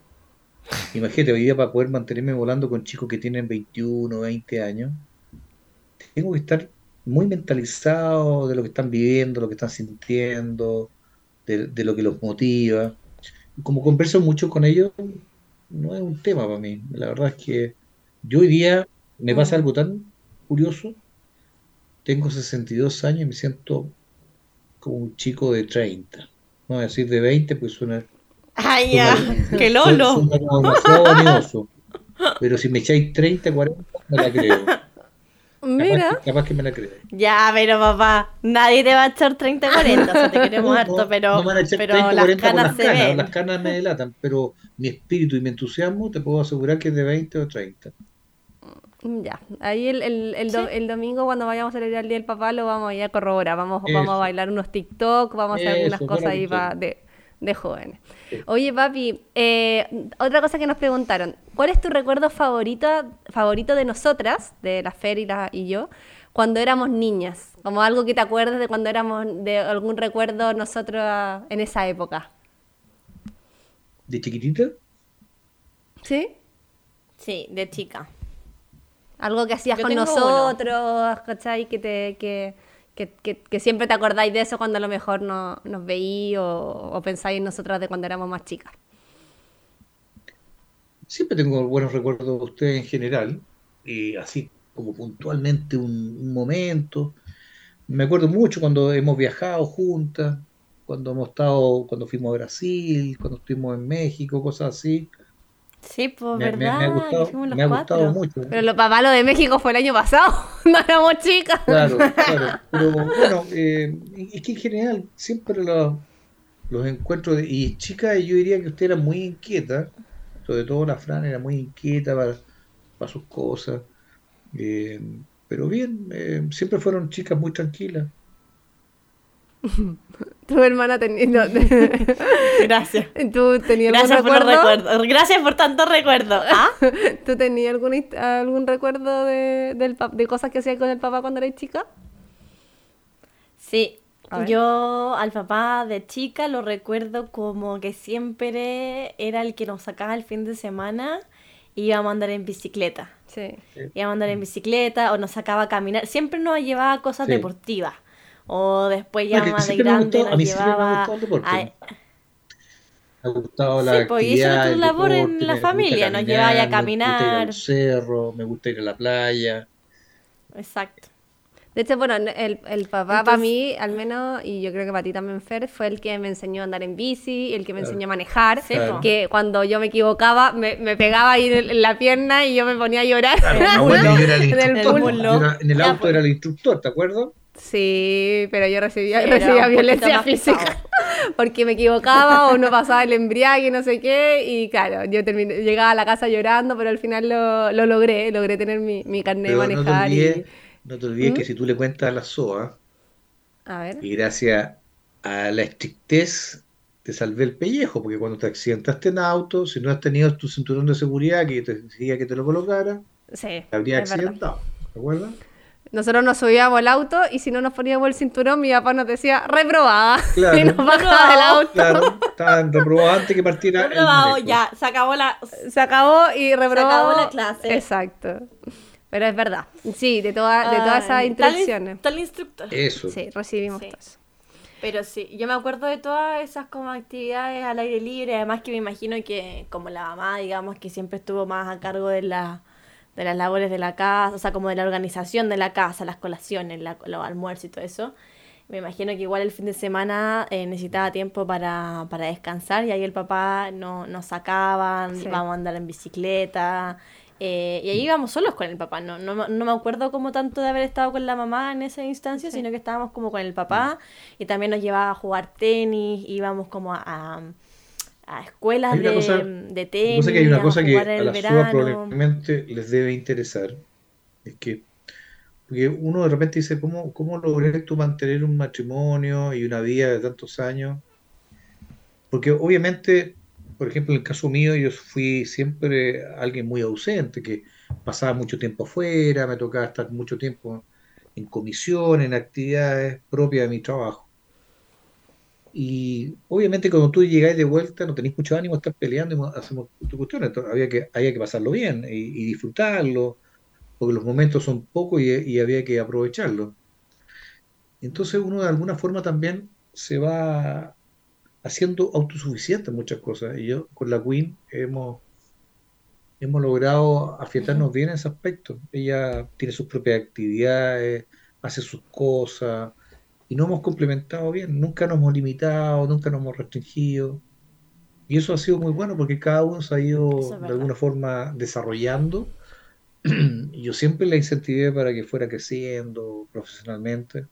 Speaker 4: Imagínate, hoy día para poder mantenerme volando con chicos que tienen 21, 20 años, tengo que estar muy mentalizado de lo que están viviendo, lo que están sintiendo, de, de lo que los motiva. Como converso mucho con ellos, no es un tema para mí. La verdad es que yo hoy día me pasa algo tan curioso. Tengo 62 años y me siento como un chico de 30. No voy a decir de 20, pues suena,
Speaker 3: Ay, ya.
Speaker 4: suena-
Speaker 3: ¡Qué
Speaker 4: suena-
Speaker 3: lolo!
Speaker 4: suena como demasiado. Pero si me echáis 30, 40, me la creo.
Speaker 2: Mira.
Speaker 4: Capaz, que, capaz que me la creo.
Speaker 3: Ya, pero papá, nadie te va a echar 30 40, o sea, te queremos
Speaker 4: No,
Speaker 3: harto, pero,
Speaker 4: no
Speaker 3: pero
Speaker 4: 30,
Speaker 3: las
Speaker 4: 40 por
Speaker 3: canas se
Speaker 4: canas,
Speaker 3: ven.
Speaker 4: las canas me delatan, pero mi espíritu y mi entusiasmo te puedo asegurar que es de 20 o 30.
Speaker 2: Ya, ahí el, el, el, do- el domingo cuando vayamos a celebrar el Día del Papá lo vamos a ir a corroborar, vamos, vamos a bailar unos TikTok, vamos a hacer algunas
Speaker 4: Eso,
Speaker 2: cosas
Speaker 4: buena
Speaker 2: ahí pa-
Speaker 4: cuestión.
Speaker 2: de, de jóvenes.
Speaker 4: Sí.
Speaker 2: Oye papi, eh, otra cosa que nos preguntaron, ¿cuál es tu recuerdo favorito, favorito de nosotras, de la Fer y, la, y yo, cuando éramos niñas? Como algo que te acuerdes de cuando éramos, de algún recuerdo nosotros en esa época.
Speaker 4: ¿De chiquitita?
Speaker 2: ¿Sí?
Speaker 3: Sí, de chica.
Speaker 2: Algo que hacías
Speaker 3: Yo
Speaker 2: con nosotros, ¿cachai? Que, te, que, que, que- que siempre te acordáis de eso cuando a lo mejor no, nos veí o, pensáis en nosotras de cuando éramos más chicas.
Speaker 4: Siempre tengo buenos recuerdos de ustedes en general, y así como puntualmente un, un momento. Me acuerdo mucho cuando hemos viajado juntas, cuando hemos estado, cuando fuimos a Brasil, cuando estuvimos en México, cosas así.
Speaker 3: Sí, pues,
Speaker 4: Me, me-
Speaker 3: ¿verdad?
Speaker 4: me
Speaker 3: fuimos los
Speaker 4: me ha gustado mucho.
Speaker 2: Pero lo papá lo de México fue el año pasado, no éramos chicas.
Speaker 4: Claro, claro. Pero bueno, eh, es que en general siempre lo- los encuentros, de- y chicas, yo diría que usted era muy inquieta, sobre todo la Fran era muy inquieta para, para sus cosas. Eh, pero bien, eh, siempre fueron chicas muy tranquilas.
Speaker 2: Tu hermana tenía... no,
Speaker 3: Gracias.
Speaker 2: ¿Tú tenías algún
Speaker 3: Gracias por los
Speaker 2: recuerdo?
Speaker 3: recuerdos. Gracias por tantos recuerdos. ¿Ah?
Speaker 2: ¿Tú tenías algún, algún recuerdo de, del, de cosas que hacías con el papá cuando eras chica?
Speaker 3: Sí, yo al papá de chica lo recuerdo como que siempre era el que nos sacaba el fin de semana y íbamos a andar en bicicleta.
Speaker 2: Sí.
Speaker 3: Íbamos a andar en bicicleta o nos sacaba a caminar. Siempre nos llevaba cosas
Speaker 4: Sí.
Speaker 3: deportivas. O después ya más de grande
Speaker 4: gustó- a
Speaker 3: nos
Speaker 4: mí siempre me ha
Speaker 3: llevaba
Speaker 4: gustado el deporte.
Speaker 3: a-
Speaker 4: Me ha gustado
Speaker 3: Sí,
Speaker 4: la
Speaker 3: pues, y eso
Speaker 4: actividad,
Speaker 3: labor en la familia, nos llevaba a
Speaker 4: Me gusta ir
Speaker 3: caminar.
Speaker 4: al cerro, me gusta ir a la playa.
Speaker 3: Exacto.
Speaker 2: De hecho, bueno, el, el papá para mí, al menos, y yo creo que para ti también, Fer, fue el que me enseñó a andar en bici, el que me
Speaker 4: Claro.
Speaker 2: enseñó a manejar,
Speaker 4: Claro.
Speaker 2: que cuando yo me equivocaba me, me pegaba ahí en, la pierna y yo me ponía a llorar.
Speaker 4: Bueno, yo era el
Speaker 2: En el
Speaker 4: instructor,
Speaker 3: pullo.
Speaker 4: yo era- en el
Speaker 3: Ya,
Speaker 4: auto
Speaker 3: pues.
Speaker 4: era el instructor, ¿te acuerdas?
Speaker 2: Sí, pero yo recibía, violencia física porque me equivocaba o no pasaba el embriague, no sé qué, y claro, yo terminé, llegaba a la casa llorando, pero al final lo, lo logré, logré tener mi, mi carnet de
Speaker 4: Pero no te
Speaker 2: manejar
Speaker 4: olvides,
Speaker 2: y...
Speaker 4: no te olvides
Speaker 2: ¿Mm?
Speaker 4: que si tú le cuentas a la SOA,
Speaker 2: A ver.
Speaker 4: y gracias a la estrictez te salvé el pellejo, porque cuando te accidentaste en auto, si no has tenido tu cinturón de seguridad que te decía que te lo colocara,
Speaker 2: Sí,
Speaker 4: te habría
Speaker 2: es verdad.
Speaker 4: accidentado, ¿te acuerdas?
Speaker 2: Nosotros nos subíamos al auto y si no nos poníamos el cinturón, mi papá nos decía reprobada.
Speaker 4: Claro.
Speaker 2: Y nos bajaba del auto.
Speaker 4: Claro, estaban reprobados antes que partiera
Speaker 3: Reprobado, ya, se acabó la...
Speaker 2: Se acabó y reprobó.
Speaker 3: acabó la clase.
Speaker 2: Exacto. Pero es verdad. Sí, de, toda, de todas esas instrucciones.
Speaker 3: Tal, instructor.
Speaker 4: Eso.
Speaker 2: Sí, recibimos
Speaker 3: Sí.
Speaker 2: todo eso.
Speaker 3: Pero sí, yo me acuerdo de todas esas como actividades al aire libre, además que me imagino que como la mamá, digamos, que siempre estuvo más a cargo de la de las labores de la casa, o sea, como de la organización de la casa, las colaciones, la- los almuerzos y todo eso. Me imagino que igual el fin de semana eh, necesitaba tiempo para, para descansar y ahí el papá no, nos sacaban,
Speaker 2: Sí.
Speaker 3: íbamos a andar en bicicleta. eh, y ahí íbamos solos con el papá. No, no, me- no me acuerdo como tanto de haber estado con la mamá en esa instancia, sino que estábamos como con el papá y también nos llevaba a jugar tenis, íbamos como a, a, a escuelas
Speaker 4: Hay una
Speaker 3: de,
Speaker 4: cosa-
Speaker 3: de tenis,
Speaker 4: pasa es que hay una cosa que a
Speaker 3: en el
Speaker 4: la SUA probablemente les debe interesar. Es que porque uno de repente dice, ¿cómo, cómo logré tú mantener un matrimonio y una vida de tantos años? Porque obviamente, por ejemplo, en el caso mío, yo fui siempre alguien muy ausente, que pasaba mucho tiempo afuera, me tocaba estar mucho tiempo en comisión, en actividades propias de mi trabajo. Y obviamente cuando tú llegáis de vuelta no tenéis mucho ánimo de estar peleando y mo- hacemos tu cuestión, había que, había que pasarlo bien y, disfrutarlo, porque los momentos son pocos y, había que aprovecharlos. Entonces uno de alguna forma también se va haciendo autosuficiente en muchas cosas. Y yo con la Queen hemos, hemos logrado afiatarnos bien en ese aspecto. Ella tiene sus propias actividades, hace sus cosas y nos hemos complementado bien. Nunca nos hemos limitado, nunca nos hemos restringido. Y eso ha sido muy bueno porque cada uno se ha ido
Speaker 3: es
Speaker 4: de alguna forma desarrollando yo siempre la incentivé para que fuera creciendo profesionalmente.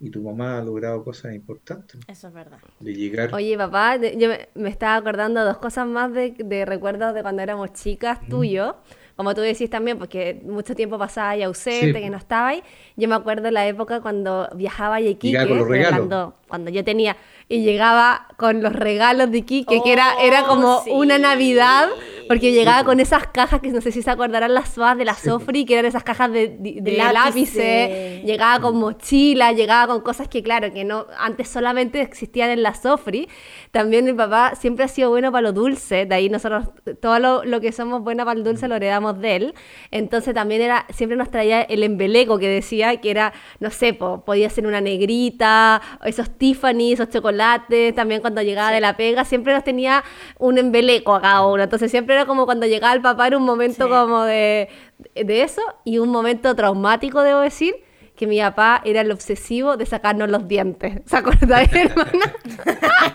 Speaker 4: Y tu mamá ha logrado cosas importantes.
Speaker 3: Eso es verdad.
Speaker 4: De llegar.
Speaker 2: Oye, papá, yo me, me estaba acordando dos cosas más de, de recuerdos de cuando éramos chicas tuyos. Como tú decís también, porque mucho tiempo pasaba ahí ausente,
Speaker 4: Sí.
Speaker 2: que no estaba ahí. Yo me acuerdo la época cuando viajaba a Iquique,
Speaker 4: Llegaba con los
Speaker 2: estoy
Speaker 4: regalos.
Speaker 2: hablando cuando yo tenía, y llegaba con los regalos de Iquique, que era, era
Speaker 3: Oh,
Speaker 2: como
Speaker 3: sí.
Speaker 2: una Navidad, porque llegaba con esas cajas que no sé si se acordarán las SOAS de la
Speaker 4: Sí.
Speaker 2: Sofri, que eran esas cajas de, de, de
Speaker 3: Lápices.
Speaker 2: llegaba con mochila, llegaba con cosas que claro, que no antes solamente existían en la Sofri. También mi papá siempre ha sido bueno para lo dulce, de ahí nosotros todo lo, lo que somos buenos para el dulce lo heredamos de él. Entonces también era siempre nos traía el embeleco que decía que era, no sé, po, podía ser una negrita, esos Tiffany, esos chocolates, también cuando llegaba de la pega siempre nos tenía un embeleco a cada uno. Entonces siempre era como cuando llegaba el papá era un momento
Speaker 3: Sí.
Speaker 2: como de, de eso y un momento traumático, debo decir, que mi papá era el obsesivo de sacarnos los dientes. ¿Se acuerdan, hermana?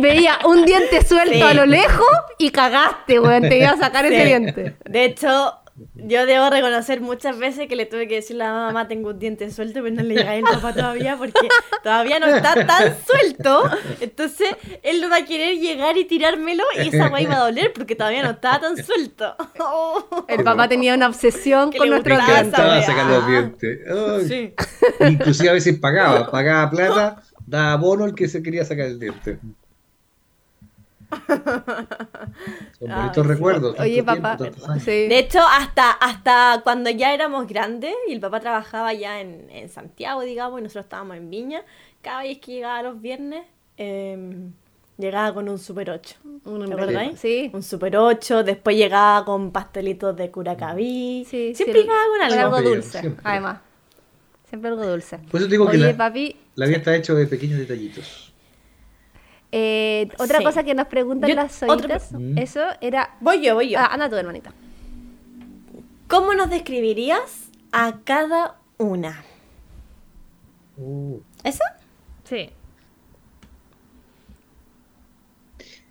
Speaker 2: Veía un diente suelto
Speaker 3: Sí.
Speaker 2: a lo lejos y cagaste, weón. Te iba a sacar ese diente.
Speaker 3: De hecho, yo debo reconocer muchas veces que le tuve que decirle a la mamá, tengo un diente suelto, pero no le llega el papá todavía porque todavía no está tan suelto. Entonces, él no va a querer llegar y tirármelo y esa guay va a doler porque todavía no estaba tan suelto. Oh.
Speaker 2: El papá tenía una obsesión
Speaker 3: Que
Speaker 2: con
Speaker 3: gustaba
Speaker 2: dientes.
Speaker 4: encantaba sacar los dientes.
Speaker 3: Sí.
Speaker 4: Inclusive a veces pagaba, pagaba plata, daba bono el que se quería sacar el diente. Son bonitos
Speaker 3: sí.
Speaker 4: recuerdos.
Speaker 2: Oye, papá.
Speaker 4: tiempo.
Speaker 2: Sí.
Speaker 3: De hecho, hasta, hasta cuando ya éramos grandes y el papá trabajaba ya en, en Santiago, digamos, y nosotros estábamos en Viña, cada vez que llegaba los viernes, em, llegaba con un Super 8.
Speaker 2: Un
Speaker 3: ¿Te acordáis?
Speaker 2: Sí.
Speaker 3: Un Super 8, después llegaba con pastelitos de curacaví.
Speaker 2: Sí,
Speaker 3: Siempre
Speaker 2: sí,
Speaker 3: llegaba con algo.
Speaker 2: dulce,
Speaker 4: siempre.
Speaker 2: además. Siempre algo dulce.
Speaker 4: Por eso digo que
Speaker 2: Oye,
Speaker 4: la,
Speaker 2: papi,
Speaker 4: la vida está hecha de pequeños detallitos.
Speaker 2: Eh, otra
Speaker 3: Sí.
Speaker 2: cosa que nos preguntan
Speaker 3: Yo-
Speaker 2: las
Speaker 3: otra
Speaker 2: solitas,
Speaker 4: pre-
Speaker 2: eso era...
Speaker 3: Voy yo, voy yo.
Speaker 2: Ah, anda tú, hermanita.
Speaker 3: ¿Cómo nos describirías a cada una?
Speaker 4: Uh,
Speaker 3: ¿Eso?
Speaker 2: Sí.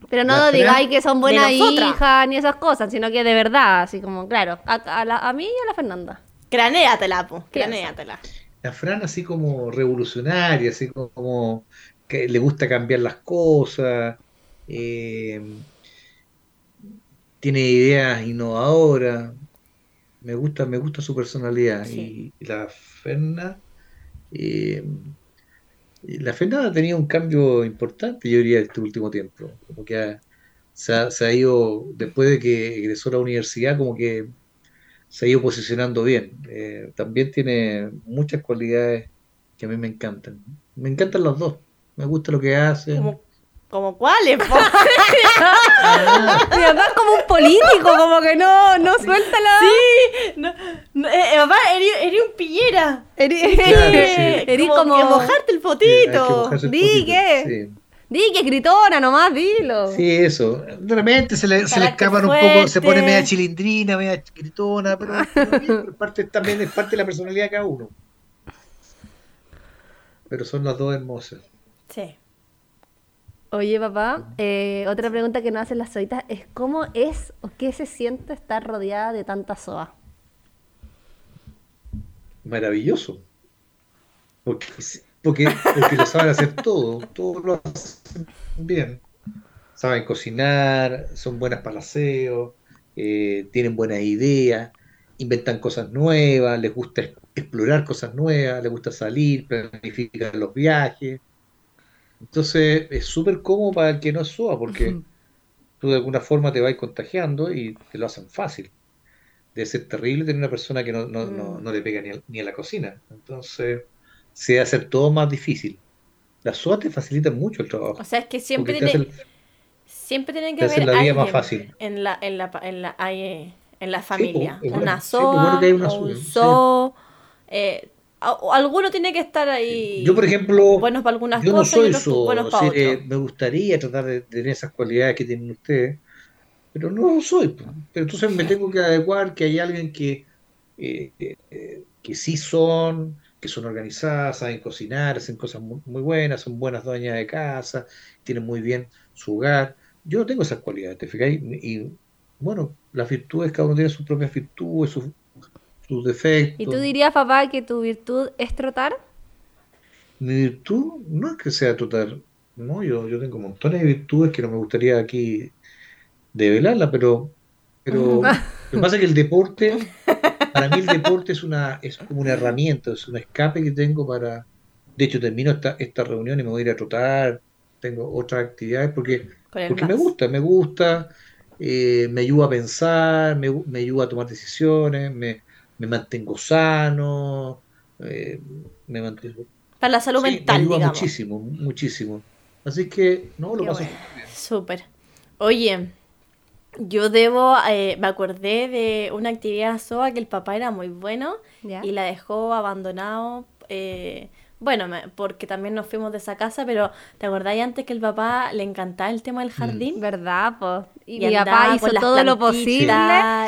Speaker 2: Pero no digáis que son buenas hijas ni esas cosas, sino que de verdad, así como, claro, a, a la- a mí y a la Fernanda.
Speaker 3: Cranéatela, po.
Speaker 2: Piensa.
Speaker 3: Cranéatela.
Speaker 4: la Fran así como revolucionaria, así como que le gusta cambiar las cosas, eh, tiene ideas innovadoras, me gusta, me gusta su personalidad.
Speaker 3: Sí.
Speaker 4: Y, y la Ferna, eh, la Ferna ha tenido un cambio importante, yo diría, este último tiempo. Como que ha- se ha, se ha ido, después de que egresó a la universidad, como que se ha ido posicionando bien. Eh, también tiene muchas cualidades que a mí me encantan. Me encantan los dos. Me gusta lo que hace.
Speaker 3: ¿Como, como cuáles, po?
Speaker 2: Mi papá es como un político, como que no, no suelta la...
Speaker 3: Sí, no, no, eh, eh, papá, eres, eres un pillera.
Speaker 2: Eri-
Speaker 4: Claro, sí.
Speaker 2: Eres
Speaker 3: como,
Speaker 2: como-
Speaker 3: que mojarte el
Speaker 4: Sí, hay que
Speaker 3: fotito.
Speaker 4: mojarse el
Speaker 2: Di
Speaker 4: potito.
Speaker 2: que-
Speaker 4: Sí.
Speaker 2: Di que es gritona nomás, dilo.
Speaker 4: Sí, eso. De repente se le, se le escapan un poco, se pone media chilindrina, media gritona, pero, pero bien, pero parte, también es parte de la personalidad de cada uno. Pero son las dos hermosas.
Speaker 3: Sí.
Speaker 2: Oye, papá, eh, otra pregunta que nos hacen las solitas es ¿cómo es o qué se siente estar rodeada de tanta soa?
Speaker 4: Maravilloso. Porque, porque, porque lo saben hacer todo, todo lo hacen bien. Saben cocinar, son buenas para el aseo, eh, tienen buenas ideas, inventan cosas nuevas, les gusta explorar cosas nuevas, les gusta salir, planificar los viajes. Entonces es súper cómodo para el que no SOA, porque tú de alguna forma te vas contagiando y te lo hacen fácil. Debe ser terrible tener una persona que no, no, no,
Speaker 3: Mm.
Speaker 4: no le pega ni, al- ni a la cocina. Entonces se hace todo más difícil. Las SOA te facilitan mucho el trabajo.
Speaker 3: O sea, es que siempre tiene, siempre tiene
Speaker 4: te
Speaker 3: que haber
Speaker 4: la vida más
Speaker 3: alguien
Speaker 4: fácil.
Speaker 3: en la, en la, en la, ahí, en la familia.
Speaker 4: pues, es
Speaker 3: una.
Speaker 4: Sí, pues, bueno
Speaker 3: SOA un
Speaker 4: SOA, sí.
Speaker 3: Eh, a- alguno tiene que estar ahí.
Speaker 4: Yo, por ejemplo,
Speaker 3: buenos para algunas
Speaker 4: yo no
Speaker 3: cosas
Speaker 4: soy
Speaker 3: buenos para
Speaker 4: eh,
Speaker 3: otras.
Speaker 4: me gustaría tratar de tener esas cualidades que tienen ustedes, pero no lo soy. Pero entonces me tengo que adecuar que hay alguien que, eh, eh, que sí son, que son organizadas, saben cocinar, hacen cosas muy, muy buenas, son buenas dueñas de casa, tienen muy bien su hogar. Yo no tengo esas cualidades, ¿te fijáis? Y bueno, las virtudes, cada uno tiene sus propias virtudes, sus, defectos.
Speaker 2: ¿Y tú dirías, papá, que tu virtud es trotar?
Speaker 4: Mi virtud no es que sea total, no, yo, yo tengo montones de virtudes que no me gustaría aquí develarlas, pero, pero lo que pasa es que el deporte, para mí el deporte es una, es como una herramienta, es un escape que tengo para, de hecho termino esta, esta reunión y me voy a ir a trotar, tengo otras actividades porque, porque me gusta, me gusta, eh, me ayuda a pensar, me, me ayuda a tomar decisiones, me, me mantengo sano, eh, me mantengo...
Speaker 3: Para la salud
Speaker 4: Sí, me
Speaker 3: mental,
Speaker 4: ayuda
Speaker 3: digamos.
Speaker 4: muchísimo, muchísimo. Así que, no, lo
Speaker 2: Qué
Speaker 4: paso
Speaker 2: bueno.
Speaker 4: bien.
Speaker 3: Súper. Oye, yo debo, eh, me acordé de una actividad SOA que el papá era muy bueno
Speaker 2: Ya.
Speaker 3: y la dejó abandonado. eh, bueno, me- porque también nos fuimos de esa casa, pero ¿te acordáis antes que el papá le encantaba el tema
Speaker 4: Mm.
Speaker 3: del jardín?
Speaker 2: ¿Verdad, pues? Y,
Speaker 3: Y
Speaker 2: mi papá hizo todo lo posible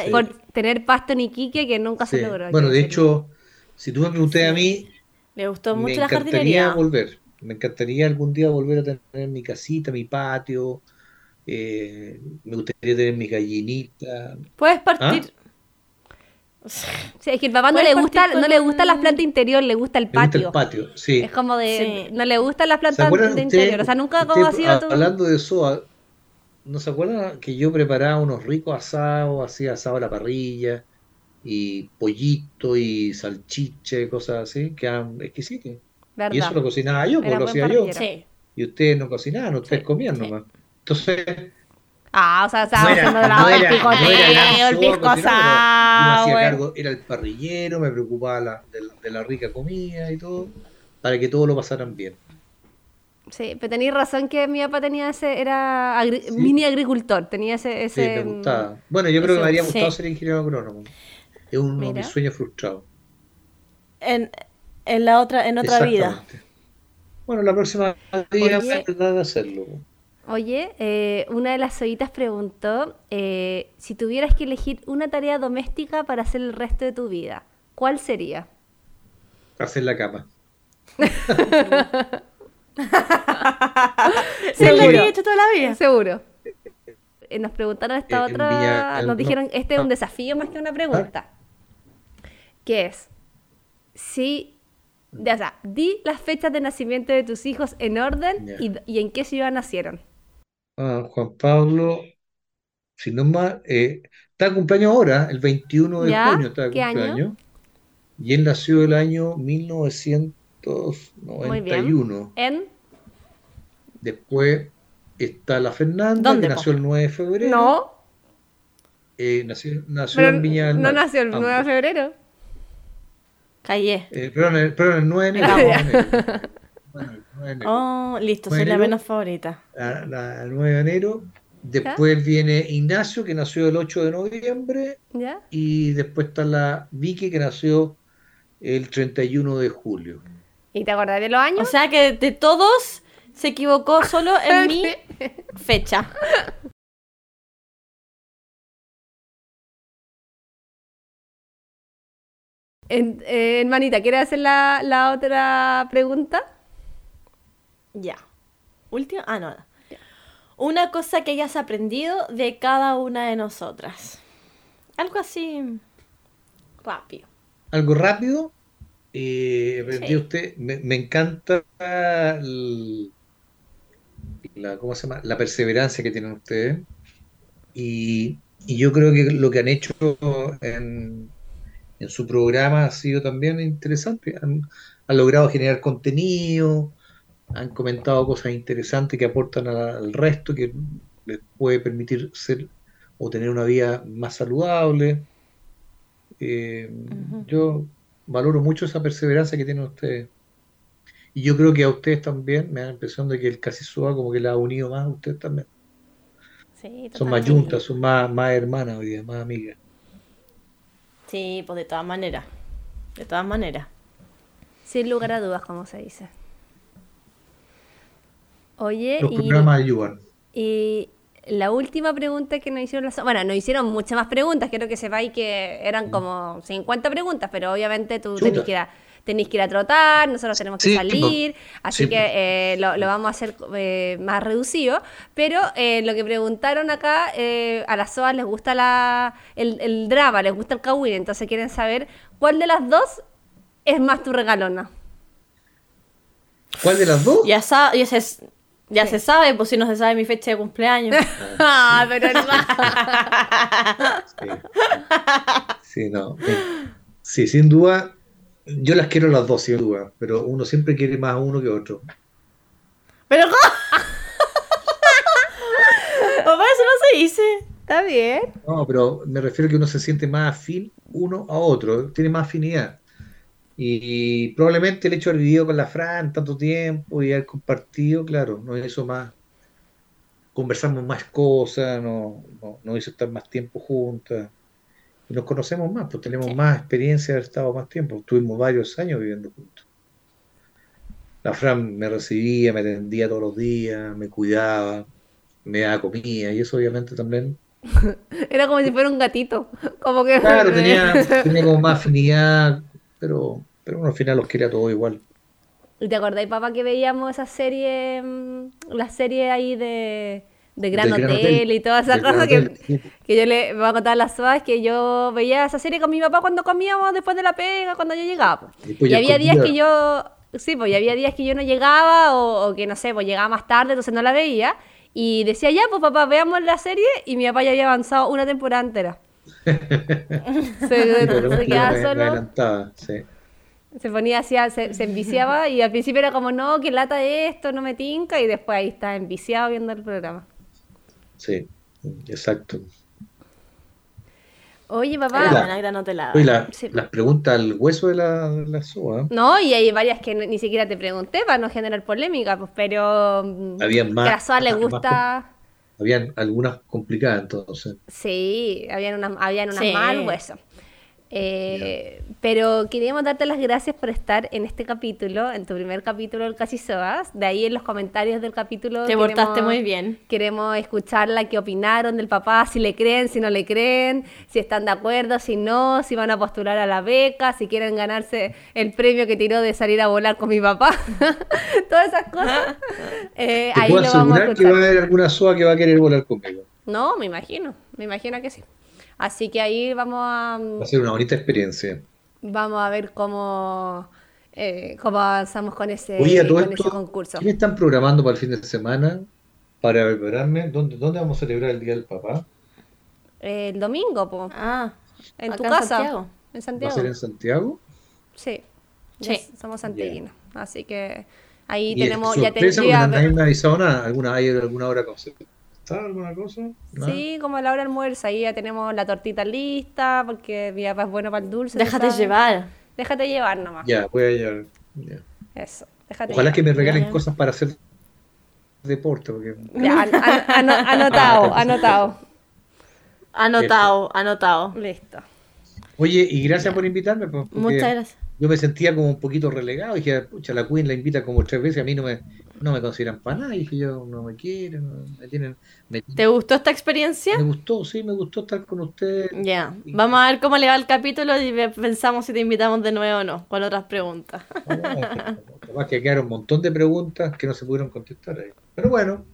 Speaker 3: y-
Speaker 2: por tener pasto en Iquique que nunca se
Speaker 4: Sí.
Speaker 2: logró.
Speaker 4: Bueno, de hecho, si tú me preguntas a mí,
Speaker 3: Le gustó
Speaker 4: me
Speaker 3: mucho la
Speaker 4: encantaría
Speaker 3: jardinería.
Speaker 4: volver. Me encantaría algún día volver a tener mi casita, mi patio. eh, me gustaría tener mis gallinitas.
Speaker 3: Puedes
Speaker 4: ¿Ah?
Speaker 2: es que el papá no le gusta, no le gustan las plantas interior, le gusta el
Speaker 4: gusta
Speaker 2: patio.
Speaker 4: el patio, sí.
Speaker 2: Es como de,
Speaker 3: Sí.
Speaker 2: no le gustan las
Speaker 4: ¿Se
Speaker 2: plantas de interior. O sea, nunca
Speaker 4: Usted,
Speaker 2: como ha sido tu...
Speaker 4: Hablando de eso, ¿no se acuerdan que yo preparaba unos ricos asados, hacía asado a la parrilla, y pollito y salchicha y cosas así, que eran exquisitos?
Speaker 2: ¿Verdad?
Speaker 4: Y eso lo cocinaba yo, pues
Speaker 2: Era
Speaker 4: lo hacía yo.
Speaker 3: Sí.
Speaker 4: Y ustedes no cocinaban, ustedes
Speaker 3: Sí,
Speaker 4: comían
Speaker 3: sí.
Speaker 4: nomás. Entonces,
Speaker 2: Ah, o sea, estaba
Speaker 4: no
Speaker 2: haciendo la
Speaker 4: no
Speaker 2: el picoteo, el
Speaker 4: soa
Speaker 2: pisco
Speaker 4: cocinar, pero yo me hacía
Speaker 2: sour.
Speaker 4: cargo, era el parrillero, me preocupaba la- de, de la rica comida y todo, para que todos lo pasaran bien.
Speaker 2: Sí, pero tenéis razón que mi papá tenía ese, era agri-
Speaker 4: Sí.
Speaker 2: mini agricultor, tenía ese,
Speaker 4: Sí, me gustaba. Bueno, yo creo que me habría
Speaker 3: sí.
Speaker 4: gustado ser ingeniero agrónomo. Es uno de mis sueños frustrados.
Speaker 3: En, en la otra, en otra vida.
Speaker 4: Exactamente. Bueno, la próxima día voy a tratar de hacerlo.
Speaker 2: Oye, eh, una de las zoitas preguntó eh, si tuvieras que elegir una tarea doméstica para hacer el resto de tu vida, ¿cuál sería?
Speaker 4: Hacer la cama.
Speaker 3: Se lo
Speaker 2: Seguro.
Speaker 3: he hecho toda la vida.
Speaker 2: Seguro. Eh, nos preguntaron esta
Speaker 4: En
Speaker 2: otra, nos dijeron, este es un
Speaker 4: Ah.
Speaker 2: desafío más que una pregunta. ¿Qué es? Si, de- o sea, di las fechas de nacimiento de tus hijos en orden y en qué ciudad nacieron.
Speaker 4: Ah, Juan Pablo, si no más, eh, está de cumpleaños ahora, el 21 de
Speaker 2: ¿Ya?
Speaker 4: junio está de
Speaker 2: ¿Qué año?
Speaker 4: cumpleaños. Y él nació el año
Speaker 2: Muy bien.
Speaker 4: 1991.
Speaker 2: ¿En?
Speaker 4: Después está la Fernanda,
Speaker 3: ¿Dónde,
Speaker 4: que nació el 9 de febrero.
Speaker 2: No,
Speaker 4: Eh, nació nació
Speaker 2: pero
Speaker 4: en Viña del
Speaker 2: no
Speaker 4: Mar,
Speaker 2: nació el 9 de febrero.
Speaker 3: Callé.
Speaker 4: Eh, perdón, el, perdón, el 9 de enero.
Speaker 2: Ah,
Speaker 4: el 9 de enero. Bueno, el 9 de enero.
Speaker 3: Oh, listo, soy la menos favorita.
Speaker 4: La- la- el 9 de enero. Después viene Ignacio, que nació el 8 de noviembre.
Speaker 2: ¿Ya?
Speaker 4: Y después está la Vicky, que nació el 31 de julio.
Speaker 2: ¿Y te acordás de los años?
Speaker 3: O sea que de todos se equivocó solo en mi fecha.
Speaker 2: En, eh, hermanita, ¿quieres hacer la, la otra pregunta?
Speaker 3: Ya. Última. Ah, no. no. Una cosa que hayas aprendido de cada una de nosotras. Algo así rápido.
Speaker 4: Algo rápido. eh, aprendí
Speaker 3: Sí.
Speaker 4: usted, me, me encanta el- la, ¿cómo se llama? La perseverancia que tienen ustedes. Y, y yo creo que lo que han hecho en, en su programa ha sido también interesante. Han, han logrado generar contenido, han comentado cosas interesantes que aportan al resto, que les puede permitir ser o tener una vida más saludable. Eh, yo valoro mucho esa perseverancia que tienen ustedes. Y yo creo que a ustedes también me da la impresión de que el Casi Soa como que la ha unido más a ustedes también.
Speaker 2: Sí,
Speaker 4: Son más juntas, son más, más hermanas hoy día, más amigas.
Speaker 3: Sí, pues de todas maneras. De todas maneras.
Speaker 2: Sin lugar a dudas, como se dice. Oye,
Speaker 4: Los
Speaker 2: y,
Speaker 4: programas ayudan.
Speaker 2: y la última pregunta que nos hicieron, las- bueno, nos hicieron muchas más preguntas, quiero que sepáis que eran como 50 preguntas, pero obviamente tú
Speaker 4: Chuta.
Speaker 2: tenés que, dar- tenéis que ir a trotar, nosotros tenemos que
Speaker 4: Sí,
Speaker 2: salir, así
Speaker 4: Sí,
Speaker 2: que eh, lo, lo vamos a hacer eh, más reducido. Pero eh, lo que preguntaron acá, eh, a las SOAS les gusta la, el, el drama, les gusta el kawin, entonces quieren saber cuál de las dos es más tu regalona.
Speaker 4: ¿Cuál de las dos?
Speaker 3: Ya, sa- ya, se, sabe, pues si no se sabe mi fecha de cumpleaños.
Speaker 2: Ah, pero no.
Speaker 4: Sí, no. eh, Sí, sin duda, yo las quiero las dos, sin duda, pero uno siempre quiere más a uno que a otro.
Speaker 3: Pero ¿cómo? Papá, eso no se dice.
Speaker 2: Está bien.
Speaker 4: No, pero me refiero a que uno se siente más afín uno a otro, tiene más afinidad. Y, probablemente el hecho de haber vivido con la Fran tanto tiempo y haber compartido, claro, nos hizo más, conversamos más cosas, no, no- nos hizo estar más tiempo juntas. Y nos conocemos más, pues tenemos
Speaker 3: Sí.
Speaker 4: más experiencia de haber estado más tiempo. Tuvimos varios años viviendo juntos. La Fran me recibía, me atendía todos los días, me cuidaba, me daba comida, y eso obviamente también
Speaker 2: Era como si fuera un gatito. Como que.
Speaker 4: Claro, tenía, tenía como más afinidad, pero, pero uno al final los quería todos igual.
Speaker 2: ¿Y te acordáis, papá, que veíamos esa serie, mm, la serie ahí de, de Gran Hotel,
Speaker 4: Gran Hotel.
Speaker 2: y todas esas cosas que,
Speaker 4: sí.
Speaker 2: que yo le voy a contar a las SOAS que yo veía esa serie con mi papá cuando comíamos después de la pega, cuando yo llegaba. pues. Y había días que yo, sí, pues y había días que yo no llegaba o, o que no sé, pues llegaba más tarde, entonces no la veía. Y decía, ya, pues papá, veamos la serie y mi papá ya había avanzado una temporada entera. se, se quedaba solo.
Speaker 4: adelantaba, sí.
Speaker 2: Se ponía así, se, se enviciaba y al principio era como, no, que lata esto, no me tinca, y después ahí está enviciado viendo el programa.
Speaker 4: Sí, exacto.
Speaker 2: Oye,
Speaker 3: La
Speaker 2: papá.
Speaker 3: Gran la
Speaker 4: Oye, la-
Speaker 2: Sí.
Speaker 4: las preguntas al hueso de la, de la SOA,
Speaker 2: No, y hay varias que ni siquiera te pregunté para no generar polémica, pues, pero mm,
Speaker 4: Habían más-
Speaker 2: que a la SOA le
Speaker 4: más
Speaker 2: gusta.
Speaker 4: Habían algunas complicadas entonces.
Speaker 2: Sí, habían unas, habían unas
Speaker 3: Sí.
Speaker 2: mal hueso. Eh, pero queríamos darte las gracias por estar en este capítulo, en tu primer capítulo del Casi Soas. De ahí en los comentarios del capítulo.
Speaker 3: Te portaste muy bien.
Speaker 2: Queremos escucharla, qué opinaron del papá, si le creen, si no le creen, si están de acuerdo, si no, si van a postular a la beca, si quieren ganarse el premio que tiró de salir a volar con mi papá. Todas esas cosas. Eh,
Speaker 4: Te
Speaker 2: ahí
Speaker 4: puedo
Speaker 2: lo vamos a
Speaker 4: asegurar que
Speaker 2: escuchar.
Speaker 4: va a haber alguna SOA que va a querer volar conmigo.
Speaker 2: No, me imagino, me imagino que sí. Así que ahí vamos a,
Speaker 4: Va a ser una bonita experiencia.
Speaker 2: vamos a ver cómo, eh, cómo avanzamos con ese,
Speaker 4: Oye,
Speaker 2: concurso.
Speaker 4: ¿qué me están programando para el fin de semana? Para prepararme. ¿Dónde, dónde vamos a celebrar el Día del Papá?
Speaker 2: El domingo, po,
Speaker 3: Ah,
Speaker 2: en tu
Speaker 3: acá en
Speaker 2: casa.
Speaker 3: Santiago.
Speaker 2: En
Speaker 4: ¿Va a ser en Santiago?
Speaker 2: Sí,
Speaker 3: Sí.
Speaker 2: somos santiaguinos. Así que ahí
Speaker 4: Y
Speaker 2: tenemos,
Speaker 4: es
Speaker 2: ya tenemos.
Speaker 4: no, nadie me ha avisado nada. ¿Alguna, ¿Hay alguna hora ¿Alguna cosa? ¿Nada?
Speaker 2: Sí, como a la hora del almuerzo, ahí ya tenemos la tortita lista, porque mi papá es bueno para el dulce.
Speaker 3: déjate llevar.
Speaker 2: Déjate llevar nomás.
Speaker 4: Ya, voy a llevar. ya.
Speaker 2: Eso, déjate
Speaker 4: Ojalá
Speaker 2: llevar.
Speaker 4: que me regalen
Speaker 3: Ya.
Speaker 4: cosas para hacer deporte. Porque...
Speaker 2: Ya, an- an- ano- anotado, anotado.
Speaker 3: Anotado, anotado.
Speaker 2: Listo.
Speaker 4: Oye, y gracias por invitarme. pues,
Speaker 3: Muchas gracias.
Speaker 4: Yo me sentía como un poquito relegado. Dije, pucha, la Queen la invita como tres veces. A mí no me, no me consideran para nada. Dije, yo no me quieren. no- me tienen. Me,
Speaker 3: ¿Te gustó esta experiencia?
Speaker 4: me gustó, sí, me gustó estar con usted.
Speaker 3: Ya. Vamos a ver cómo le va el capítulo y pensamos si te invitamos de nuevo o no, con otras preguntas.
Speaker 4: Capaz que quedaron un montón de preguntas que no se pudieron contestar ahí. Pero bueno,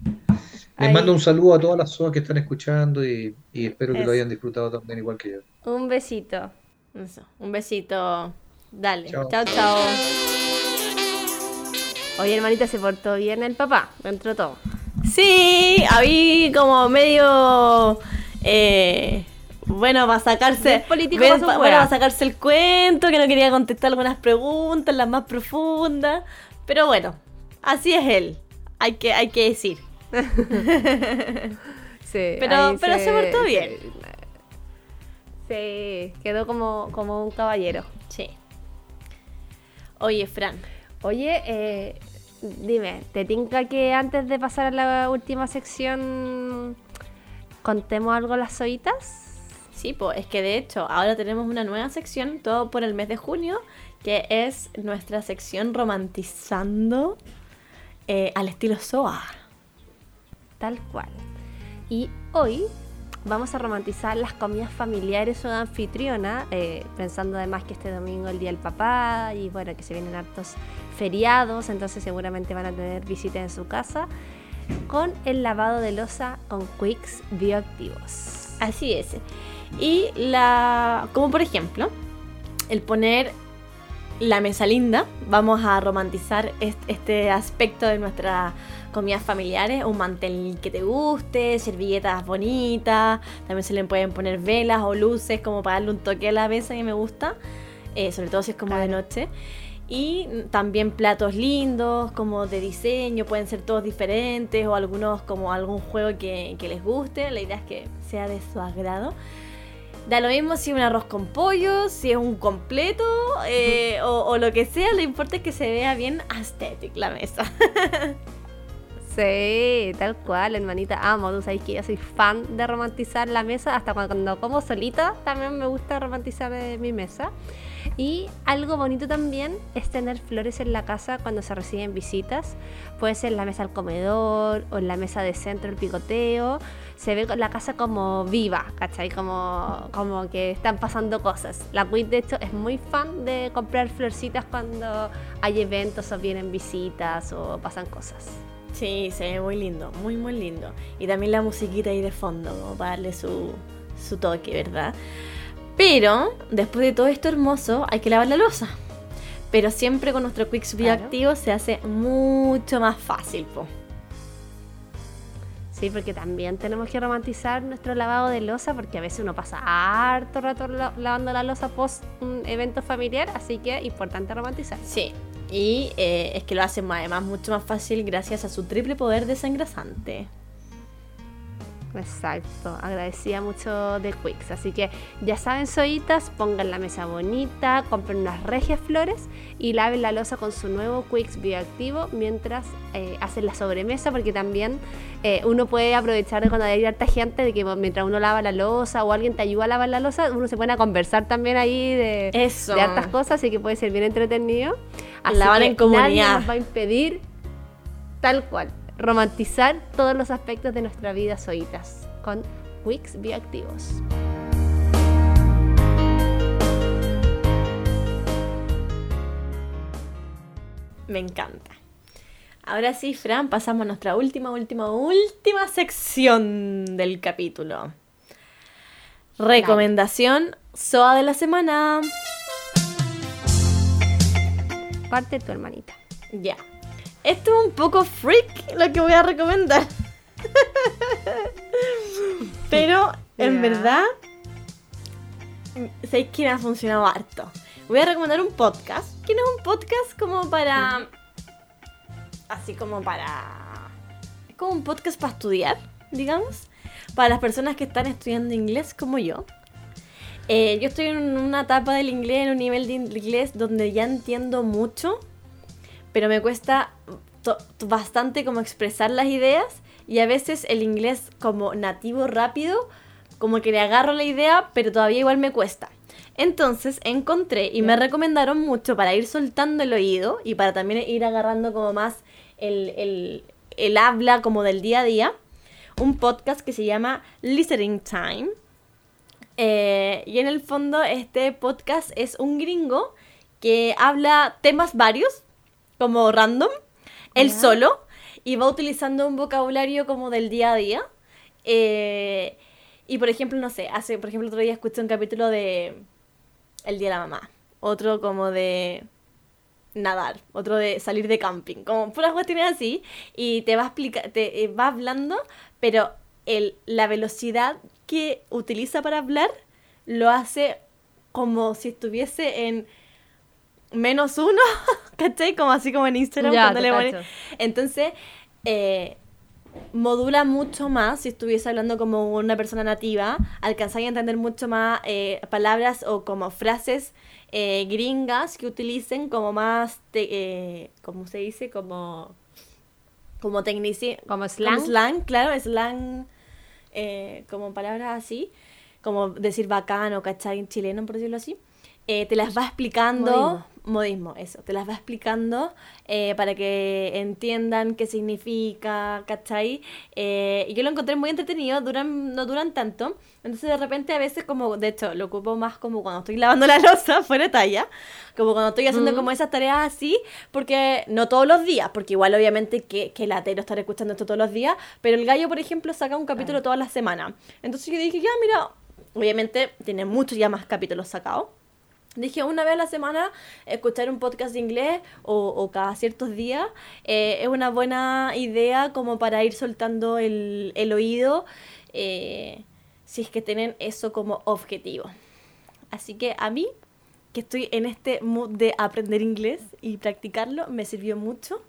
Speaker 4: les
Speaker 2: Ahí.
Speaker 4: mando un saludo a todas las personas que están escuchando y, y espero que
Speaker 2: Eso.
Speaker 4: lo hayan disfrutado también igual que yo.
Speaker 2: Un besito.
Speaker 3: Eso. Un besito. Dale.
Speaker 4: Chao.
Speaker 3: Chao, chao.
Speaker 2: Oye, hermanita, se portó bien el papá, dentro de todo.
Speaker 3: Sí, había como medio. eh, bueno, para sacarse.
Speaker 2: Político
Speaker 3: bien
Speaker 2: pa'
Speaker 3: bueno, para sacarse el cuento, que no quería contestar algunas preguntas, las más profundas. Pero bueno, así es él. Hay que, hay que decir.
Speaker 2: Sí,
Speaker 3: Pero- pero se portó bien.
Speaker 2: Sí, quedó como, como un caballero.
Speaker 3: Sí. Oye, Fran.
Speaker 2: Oye, eh, dime, ¿te tinca que antes de pasar a la última sección contemos algo las zoitas?
Speaker 3: Sí, pues es que de hecho ahora tenemos una nueva sección, todo por el mes de junio, que es nuestra sección romantizando eh, al estilo SOA.
Speaker 2: Tal cual. Y hoy vamos a romantizar las comidas familiares o de anfitriona, eh, pensando además que este domingo es el Día del Papá y bueno, que se vienen hartos feriados, entonces seguramente van a tener visita en su casa, con el lavado de losa con Quicks bioactivos.
Speaker 3: Así es. Y la. Como por ejemplo, el poner la mesa linda. Vamos a romantizar est- este aspecto de nuestras comidas familiares. Un mantel que te guste, servilletas bonitas. También se le pueden poner velas o luces como para darle un toque a la mesa que me gusta. eh, sobre todo si es como de noche. Y también platos lindos, como de diseño, pueden ser todos diferentes o algunos como algún juego que, que les guste. La idea es que sea de su agrado. Da lo mismo si es un arroz con pollo, si es un completo eh, o, o lo que sea, lo importante es que se vea bien aesthetic la mesa.
Speaker 2: Sí, tal cual, hermanita. Amo, tú sabes que yo soy fan de romantizar la mesa. Hasta cuando como solita también me gusta romantizar eh, mi mesa. Y algo bonito también es tener flores en la casa cuando se reciben visitas. Puede ser en la mesa del comedor o en la mesa de centro, el picoteo. Se ve la casa como viva, ¿cachai? Como, como que están pasando cosas. La Quit, de hecho, es muy fan de comprar florcitas cuando hay eventos o vienen visitas o pasan cosas.
Speaker 3: Sí, se ve muy lindo, muy muy lindo. Y también la musiquita ahí de fondo, como para su, su toque, ¿verdad? Pero, después de todo esto hermoso, hay que lavar la losa. Pero siempre con nuestro Quicks
Speaker 2: Claro.
Speaker 3: bioactivo se hace mucho más fácil, po.
Speaker 2: Sí, porque también tenemos que romantizar nuestro lavado de losa, porque a veces uno pasa harto rato la- lavando la losa post un evento familiar, así que importante romantizar.
Speaker 3: Sí, y eh, es que lo hacen además mucho más fácil gracias a su triple poder desengrasante.
Speaker 2: Exacto, agradecía mucho de Quicks. Así que ya saben, soitas, pongan la mesa bonita, compren unas regias flores y laven la losa con su nuevo Quicks bioactivo mientras eh, hacen la sobremesa, porque también eh, uno puede aprovechar de cuando hay harta gente de que mientras uno lava la losa o alguien te ayuda a lavar la losa, uno se pone a conversar también ahí de,
Speaker 3: Eso.
Speaker 2: de hartas cosas, así que puede ser bien entretenido. Así
Speaker 3: Lavar en comunidad.
Speaker 2: Nadie nos va a impedir tal cual, romantizar todos los aspectos de nuestra vida soitas con Wix bioactivos.
Speaker 3: Me encanta. Ahora sí, Fran, pasamos a nuestra última, última, última sección del capítulo. Recomendación SOA de la semana.
Speaker 2: Parte tu hermanita.
Speaker 3: Ya. Esto es un poco freak lo que voy a recomendar. Pero en verdad, sé que me ha funcionado harto. Voy a recomendar un podcast, que no es un podcast como para... Así como para... Es como un podcast para estudiar, digamos. Para las personas que están estudiando inglés como yo. Eh, yo estoy en una etapa del inglés, en un nivel de inglés donde ya entiendo mucho, pero me cuesta bastante como expresar las ideas y a veces el inglés como nativo rápido, como que le agarro la idea, pero todavía igual me cuesta. Entonces encontré y me recomendaron mucho para ir soltando el oído y para también ir agarrando como más el, el, el habla como del día a día, un podcast que se llama Listening Time. Eh, y en el fondo este podcast es un gringo que habla temas varios, como random, él solo, y va utilizando un vocabulario como del día a día. Eh, y por ejemplo, no sé, hace, por ejemplo, otro día escuché un capítulo de El Día de la Mamá, otro como de nadar, otro de salir de camping, como puras cuestiones así, y te va a explicar, te eh, va hablando, pero el, la velocidad que utiliza para hablar lo hace como si estuviese en menos uno, ¿cachai? Como así como en Instagram
Speaker 2: Ya,
Speaker 3: cuando le
Speaker 2: cacho.
Speaker 3: Entonces, eh, modula mucho más si estuviese hablando como una persona nativa, alcanzáis a entender mucho más eh, palabras o como frases eh, gringas que utilicen como más, te, eh, ¿cómo se dice? Como, como tecnici...
Speaker 2: Como
Speaker 3: como
Speaker 2: slang.
Speaker 3: slang, claro, slang, como palabras así, como decir bacano, ¿cachai? En chileno, por decirlo así. Eh, te las va explicando
Speaker 2: Modismo.
Speaker 3: Eso. Te las va explicando eh, para que entiendan qué significa, ¿cachai? Eh, y yo lo encontré muy entretenido, duran, no duran tanto. Entonces de repente a veces como, de hecho, lo ocupo más como cuando estoy lavando la losa fuera de talla. Como cuando estoy haciendo
Speaker 2: Mm.
Speaker 3: como esas tareas así, porque no todos los días, porque igual obviamente que, que latero estar escuchando esto todos los días, pero el gallo, por ejemplo, saca un capítulo todas las semanas. Entonces yo dije, ya, mira, obviamente tiene muchos ya más capítulos sacados. Dije, una vez a la semana escuchar un podcast de inglés o, cada ciertos días eh, es una buena idea como para ir soltando el, el oído eh, si es que tienen eso como objetivo. Así que a mí, que estoy en este mood de aprender inglés y practicarlo, me sirvió mucho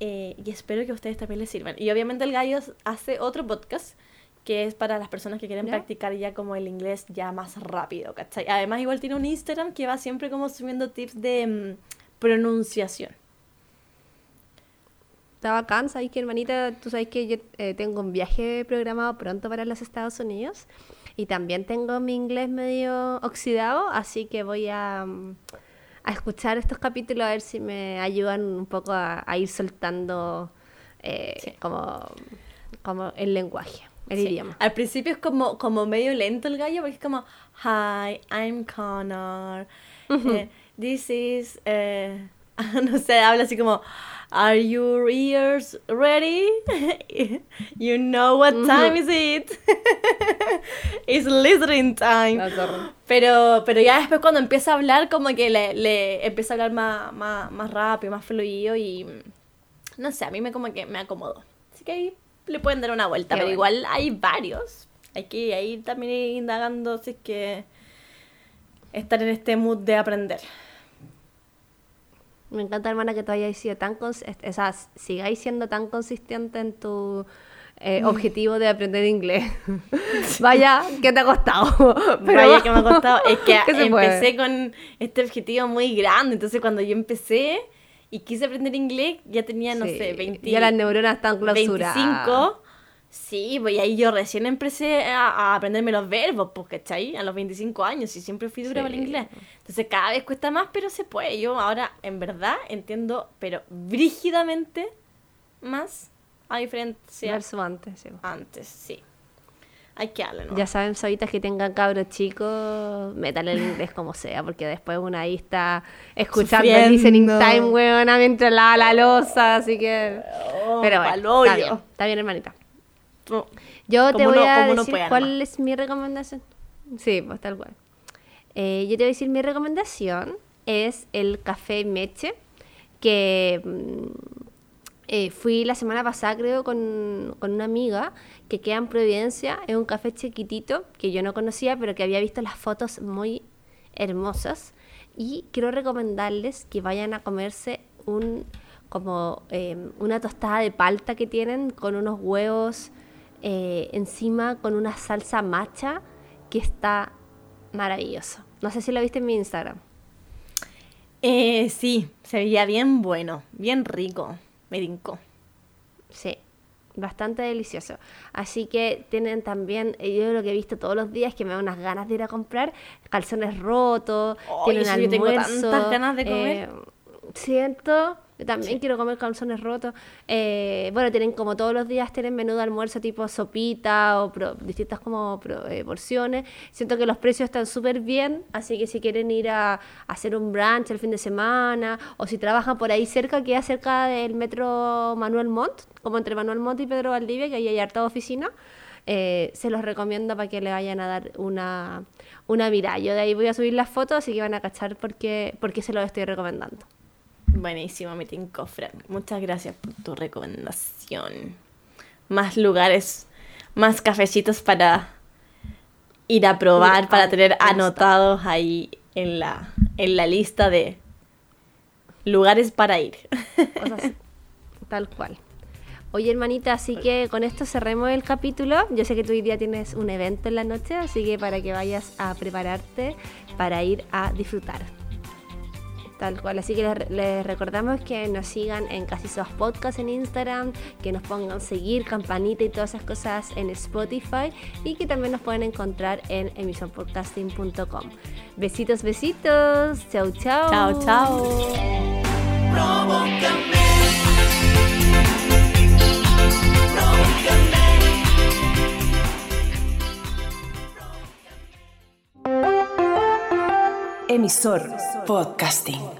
Speaker 3: eh, y espero que a ustedes también les sirvan. Y obviamente el gallo hace otro podcast que es para las personas que quieren
Speaker 2: ¿Ya?
Speaker 3: practicar ya como el inglés ya más rápido, ¿cachai? Además igual tiene un Instagram que va siempre como subiendo tips de mm, pronunciación.
Speaker 2: Está bacán, sabes que hermanita, tú sabes que yo eh, tengo un viaje programado pronto para los Estados Unidos y también tengo mi inglés medio oxidado, así que voy a, mm, a escuchar estos capítulos a ver si me ayudan un poco a, a ir soltando eh, como, como el lenguaje, el
Speaker 3: Sí.
Speaker 2: idioma.
Speaker 3: Al principio es como, como medio lento el gallo porque es como, hi, I'm Connor. eh, this is, eh, no sé, habla así como, are your ears ready? you know what time is it? It's listening time. Pero, pero ya después cuando empieza a hablar, como que le, le empieza a hablar más, más, más rápido, más fluido y no sé, a mí me como que me acomodó. Así que ahí le pueden dar una vuelta,
Speaker 2: Qué
Speaker 3: pero
Speaker 2: bueno.
Speaker 3: igual hay varios. Hay que ahí también ir indagando si es que estar en este mood de aprender.
Speaker 2: Me encanta, hermana, que tú hayáis sido tan cons- o sea, sigáis siendo tan consistente en tu eh, objetivo de aprender inglés. Vaya, ¿qué te ha costado? Pero
Speaker 3: Vaya que me ha costado. Es que
Speaker 2: ¿Qué se
Speaker 3: empecé
Speaker 2: puede?
Speaker 3: con este objetivo muy grande. Entonces cuando yo empecé y quise aprender inglés, ya tenía, no
Speaker 2: Sí,
Speaker 3: sé, 20,
Speaker 2: Ya las neuronas están clausuradas.
Speaker 3: 25. Sí, pues ahí yo recién empecé a, a aprenderme los verbos, pues, ¿cachai? A los 25 años y siempre fui dura
Speaker 2: Sí.
Speaker 3: para el inglés. Entonces cada vez cuesta más, pero se puede. Yo ahora, en verdad, entiendo, pero brígidamente más a diferencia
Speaker 2: antes, sí.
Speaker 3: antes, sí. Hay que darle, ¿no?
Speaker 2: Ya saben, sabitas que tengan cabros chicos, métanle el inglés como sea, porque después una ahí está escuchando el listening time, weona, mientras lava la losa, así que...
Speaker 3: Oh,
Speaker 2: Pero bueno, está bien, está bien, hermanita.
Speaker 3: No.
Speaker 2: Yo te voy a decir cuál es mi recomendación. Sí, pues tal cual. Eh, yo te voy a decir mi recomendación es el café Meche, que mm, eh, fui la semana pasada creo con, con una amiga que queda en Providencia, es un café chiquitito que yo no conocía, pero que había visto las fotos muy hermosas y quiero recomendarles que vayan a comerse un como eh, una tostada de palta que tienen con unos huevos eh, encima con una salsa macha que está maravilloso. No sé si lo viste en mi Instagram.
Speaker 3: Sí, se veía bien bueno, bien rico. Me tincó.
Speaker 2: Sí, bastante delicioso. Así que tienen también, eh, yo lo que he visto todos los días que me da unas ganas de ir a comprar calzones rotos,
Speaker 3: Ay,
Speaker 2: tienen
Speaker 3: yo tengo
Speaker 2: almuerzo.
Speaker 3: tantas ganas de comer.
Speaker 2: eh, siento, yo también quiero comer calzones rotos. Eh, bueno, tienen como todos los días, tienen menú de almuerzo tipo sopita o pro- distintas como pro- eh, porciones. Siento que los precios están súper bien, así que si quieren ir a, a hacer un brunch el fin de semana o si trabajan por ahí cerca, queda cerca del metro Manuel Montt, como entre Manuel Montt y Pedro Valdivia, que ahí hay harta oficina. eh, se los recomiendo para que le vayan a dar una, una mirada. Yo de ahí voy a subir las fotos, así que van a cachar por qué, por qué se los estoy recomendando.
Speaker 3: Buenísimo, me tincó, Fran. Muchas gracias por tu recomendación. Más lugares, más cafecitos para ir a probar, para
Speaker 2: a
Speaker 3: tener anotados ahí en la, en la lista de lugares para ir.
Speaker 2: Tal cual. Oye, hermanita, así que con esto cerremos el capítulo. Yo sé que tú hoy día tienes un evento en la noche, así que para que vayas a prepararte para ir a disfrutar. Tal cual, así que les, les recordamos que nos sigan en Casi Sos Podcast en Instagram, que nos pongan seguir, campanita y todas esas cosas en Spotify y que también nos pueden encontrar en emisionpodcasting.com. Besitos, besitos. Chau, chau.
Speaker 3: Chao, chao.
Speaker 1: Emisor Podcasting.